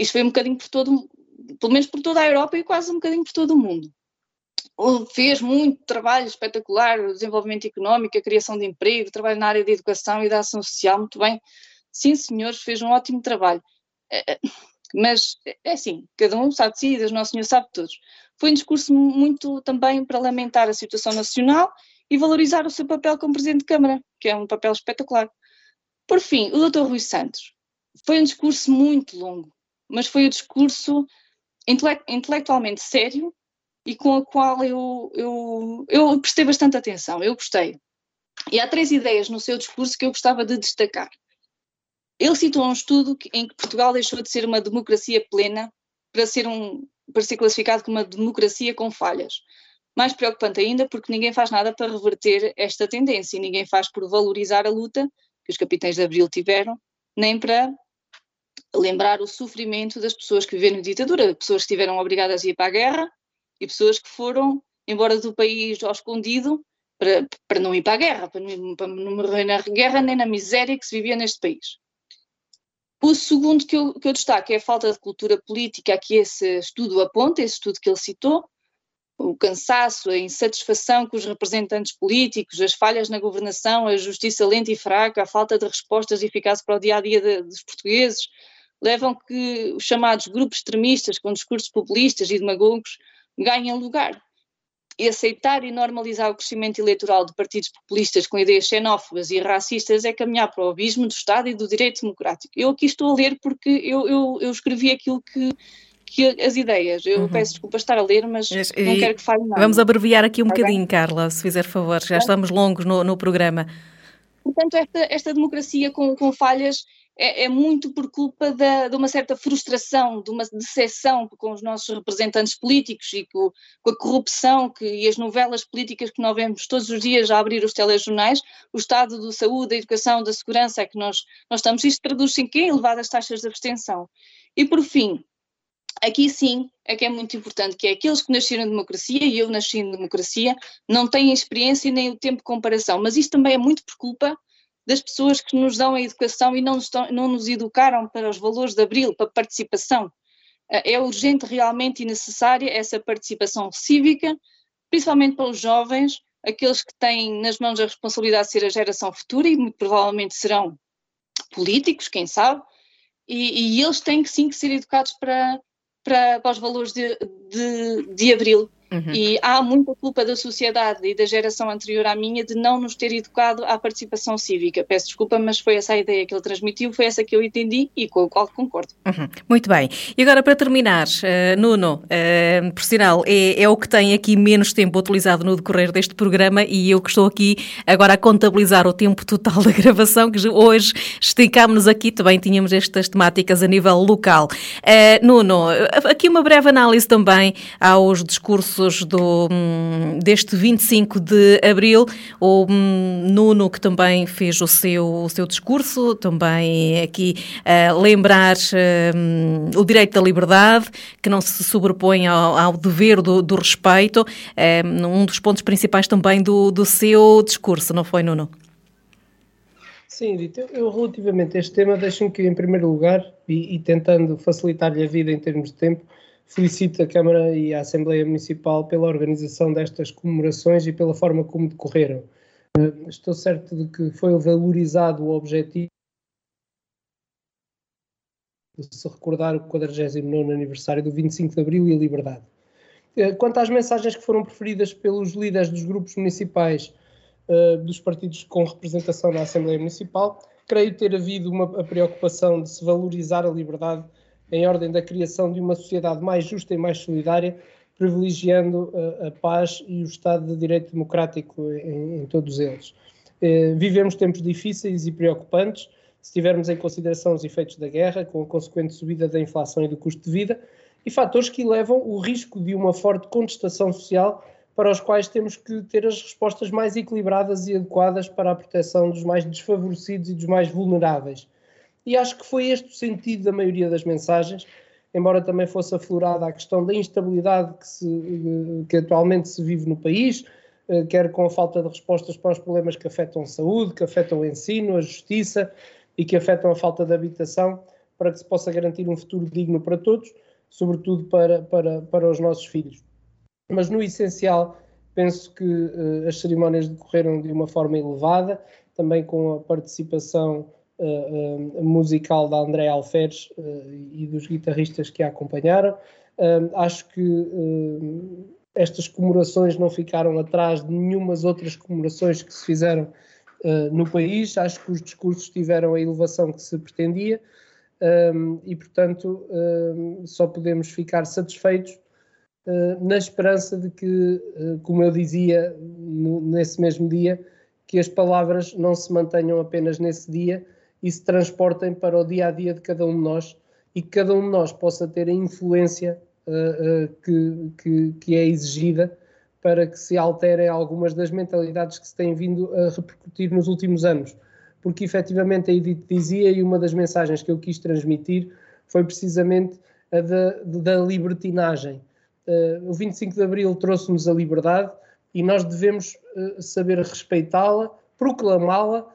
isto foi um bocadinho por todo, pelo menos por toda a Europa e quase um bocadinho por todo o mundo fez muito trabalho espetacular, o desenvolvimento económico, a criação de emprego, trabalho na área da educação e da ação social, muito bem. Sim, senhores, fez um ótimo trabalho. É, é, mas é assim, cada um sabe de si, Deus Nosso Senhor sabe de todos. Foi um discurso muito também para lamentar a situação nacional e valorizar o seu papel como Presidente de Câmara, que é um papel espetacular. Por fim, o Dr. Rui Santos. Foi um discurso muito longo, mas foi um discurso intele intelectualmente sério e com o qual eu, eu, eu prestei bastante atenção, eu gostei. E há três ideias no seu discurso que eu gostava de destacar. Ele citou um estudo em que Portugal deixou de ser uma democracia plena para ser, um, para ser classificado como uma democracia com falhas. Mais preocupante ainda, porque ninguém faz nada para reverter esta tendência e ninguém faz por valorizar a luta que os capitães de Abril tiveram, nem para lembrar o sofrimento das pessoas que viveram em ditadura, pessoas que estiveram obrigadas a ir para a guerra e pessoas que foram embora do país ao escondido para, para não ir para a guerra, para não, para não morrer na guerra nem na miséria que se vivia neste país. O segundo que eu, que eu destaco é a falta de cultura política que esse estudo aponta, esse estudo que ele citou, o cansaço, a insatisfação com os representantes políticos, as falhas na governação, a justiça lenta e fraca, a falta de respostas eficazes para o dia a dia dos portugueses, levam que os chamados grupos extremistas com discursos populistas e demagogos ganhem lugar e aceitar e normalizar o crescimento eleitoral de partidos populistas com ideias xenófobas e racistas é caminhar para o abismo do Estado e do direito democrático. Eu aqui estou a ler porque eu, eu, eu escrevi aquilo que, que as ideias. Eu uhum. peço desculpa estar a ler, mas, mas não quero que fale nada. Vamos abreviar aqui um okay. bocadinho, Carla, se fizer favor, já estamos longos no, no programa. Portanto, esta, esta democracia com, com falhas é, é muito por culpa da, de uma certa frustração, de uma decepção com os nossos representantes políticos e com, com, a corrupção que, e as novelas políticas que nós vemos todos os dias a abrir os telejornais, o estado da saúde, da educação, da segurança é que nós, nós estamos. Isto traduz-se em quê? Elevadas taxas de abstenção. E por fim, aqui sim é que é muito importante, que é aqueles que nasceram em democracia, e eu nasci em democracia, não têm experiência nem o tempo de comparação, mas isto também é muito por culpa das pessoas que nos dão a educação e não nos, não nos educaram para os valores de abril, para a participação. Eh, é urgente realmente e necessária essa participação cívica, principalmente para os jovens, aqueles que têm nas mãos a responsabilidade de ser a geração futura e muito provavelmente serão políticos, quem sabe, e, e eles têm sim que ser educados para, para, para os valores de, de, de abril Uhum. E há muita culpa da sociedade e da geração anterior à minha de não nos ter educado à participação cívica. Peço desculpa, mas foi essa a ideia que ele transmitiu, foi essa que eu entendi e com a qual concordo. Uhum. Muito bem. E agora, para terminar, uh, Nuno, uh, por sinal, é, é, o que tem aqui menos tempo utilizado no decorrer deste programa e eu que estou aqui agora a contabilizar o tempo total da gravação, que hoje esticámos-nos aqui, também tínhamos estas temáticas a nível local. Uh, Nuno, aqui uma breve análise também aos discursos do, hum, deste 25 de abril. O hum, Nuno, que também fez o seu, o seu discurso, também aqui lembrar uh, o direito da liberdade, que não se sobrepõe ao, ao dever do, do respeito, uh, um dos pontos principais também do, do seu discurso, não foi, Nuno? Sim, Edith, eu relativamente a este tema, deixo-me que, em primeiro lugar, e, e tentando facilitar-lhe a vida em termos de tempo, Felicito a Câmara e a Assembleia Municipal pela organização destas comemorações e pela forma como decorreram. Eh, estou certo de que foi valorizado o objetivo de se recordar o 49 aniversário do 25 de Abril e a liberdade. Eh, quanto às mensagens que foram preferidas pelos líderes dos grupos municipais eh, dos partidos com representação na Assembleia Municipal, creio ter havido uma preocupação de se valorizar a liberdade em ordem da criação de uma sociedade mais justa e mais solidária, privilegiando a, a paz e o Estado de Direito Democrático em, em todos eles. Eh, vivemos tempos difíceis e preocupantes, se tivermos em consideração os efeitos da guerra, com a consequente subida da inflação e do custo de vida, e fatores que levam o risco de uma forte contestação social para os quais temos que ter as respostas mais equilibradas e adequadas para a proteção dos mais desfavorecidos e dos mais vulneráveis. E acho que foi este o sentido da maioria das mensagens, embora também fosse aflorada a questão da instabilidade que, se, que atualmente se vive no país, eh, quer com a falta de respostas para os problemas que afetam a saúde, que afetam o ensino, a justiça e que afetam a falta de habitação, para que se possa garantir um futuro digno para todos, sobretudo para, para, para os nossos filhos. mas no essencial penso que uh, as cerimónias decorreram de uma forma elevada, também com a participação musical da André Alferes e dos guitarristas que a acompanharam. acho que estas comemorações não ficaram atrás de nenhumas outras comemorações que se fizeram uh, no país. Acho que os discursos tiveram a elevação que se pretendia um, e, portanto, um, só podemos ficar satisfeitos uh, na esperança de que, uh, como eu dizia nesse mesmo dia, que as palavras não se mantenham apenas nesse dia e se transportem para o dia a dia de cada um de nós e que cada um de nós possa ter a influência uh, que, que, que, é exigida para que se alterem algumas das mentalidades que se têm vindo a repercutir nos últimos anos. Porque efetivamente a Edith dizia, e uma das mensagens que eu quis transmitir foi precisamente a da, da libertinagem. Uh, o 25 de Abril trouxe-nos a liberdade e nós devemos uh, saber respeitá-la, proclamá-la uh,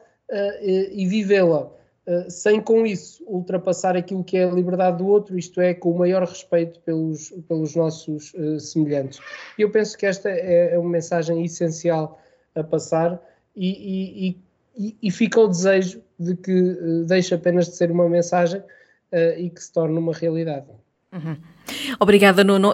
e vivê-la. Eh, sem com isso ultrapassar aquilo que é a liberdade do outro, isto é, com o maior respeito pelos, pelos nossos uh, semelhantes. Eu penso que esta é, é uma mensagem essencial a passar e, e, e, e fica o desejo de que uh, deixe apenas de ser uma mensagem uh, e que se torne uma realidade. Uhum. Obrigada, Nuno.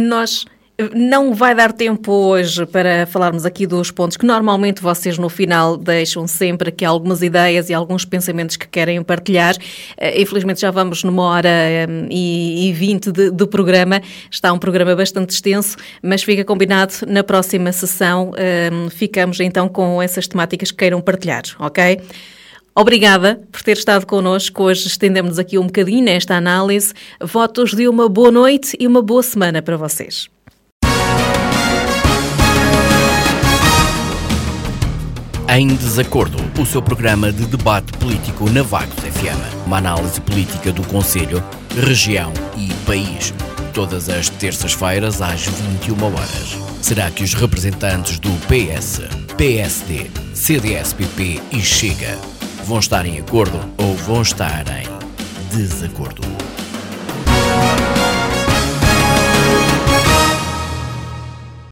nós não vai dar tempo hoje para falarmos aqui dos pontos que normalmente vocês no final deixam sempre aqui algumas ideias e alguns pensamentos que querem partilhar. Eh, infelizmente já vamos numa hora hum, e vinte do programa. Está um programa bastante extenso, mas fica combinado na próxima sessão. Hum, ficamos então com essas temáticas que queiram partilhar, ok? Obrigada por ter estado connosco. Hoje estendemos aqui um bocadinho nesta análise. Votos de uma boa noite e uma boa semana para vocês. Em Desacordo, o seu programa de debate político na Vagos FM. Uma análise política do Conselho, região e país. Todas as terças-feiras às 21 horas. Será que os representantes do PS, PSD, CDS-PP e Chega vão estar em acordo ou vão estar em desacordo?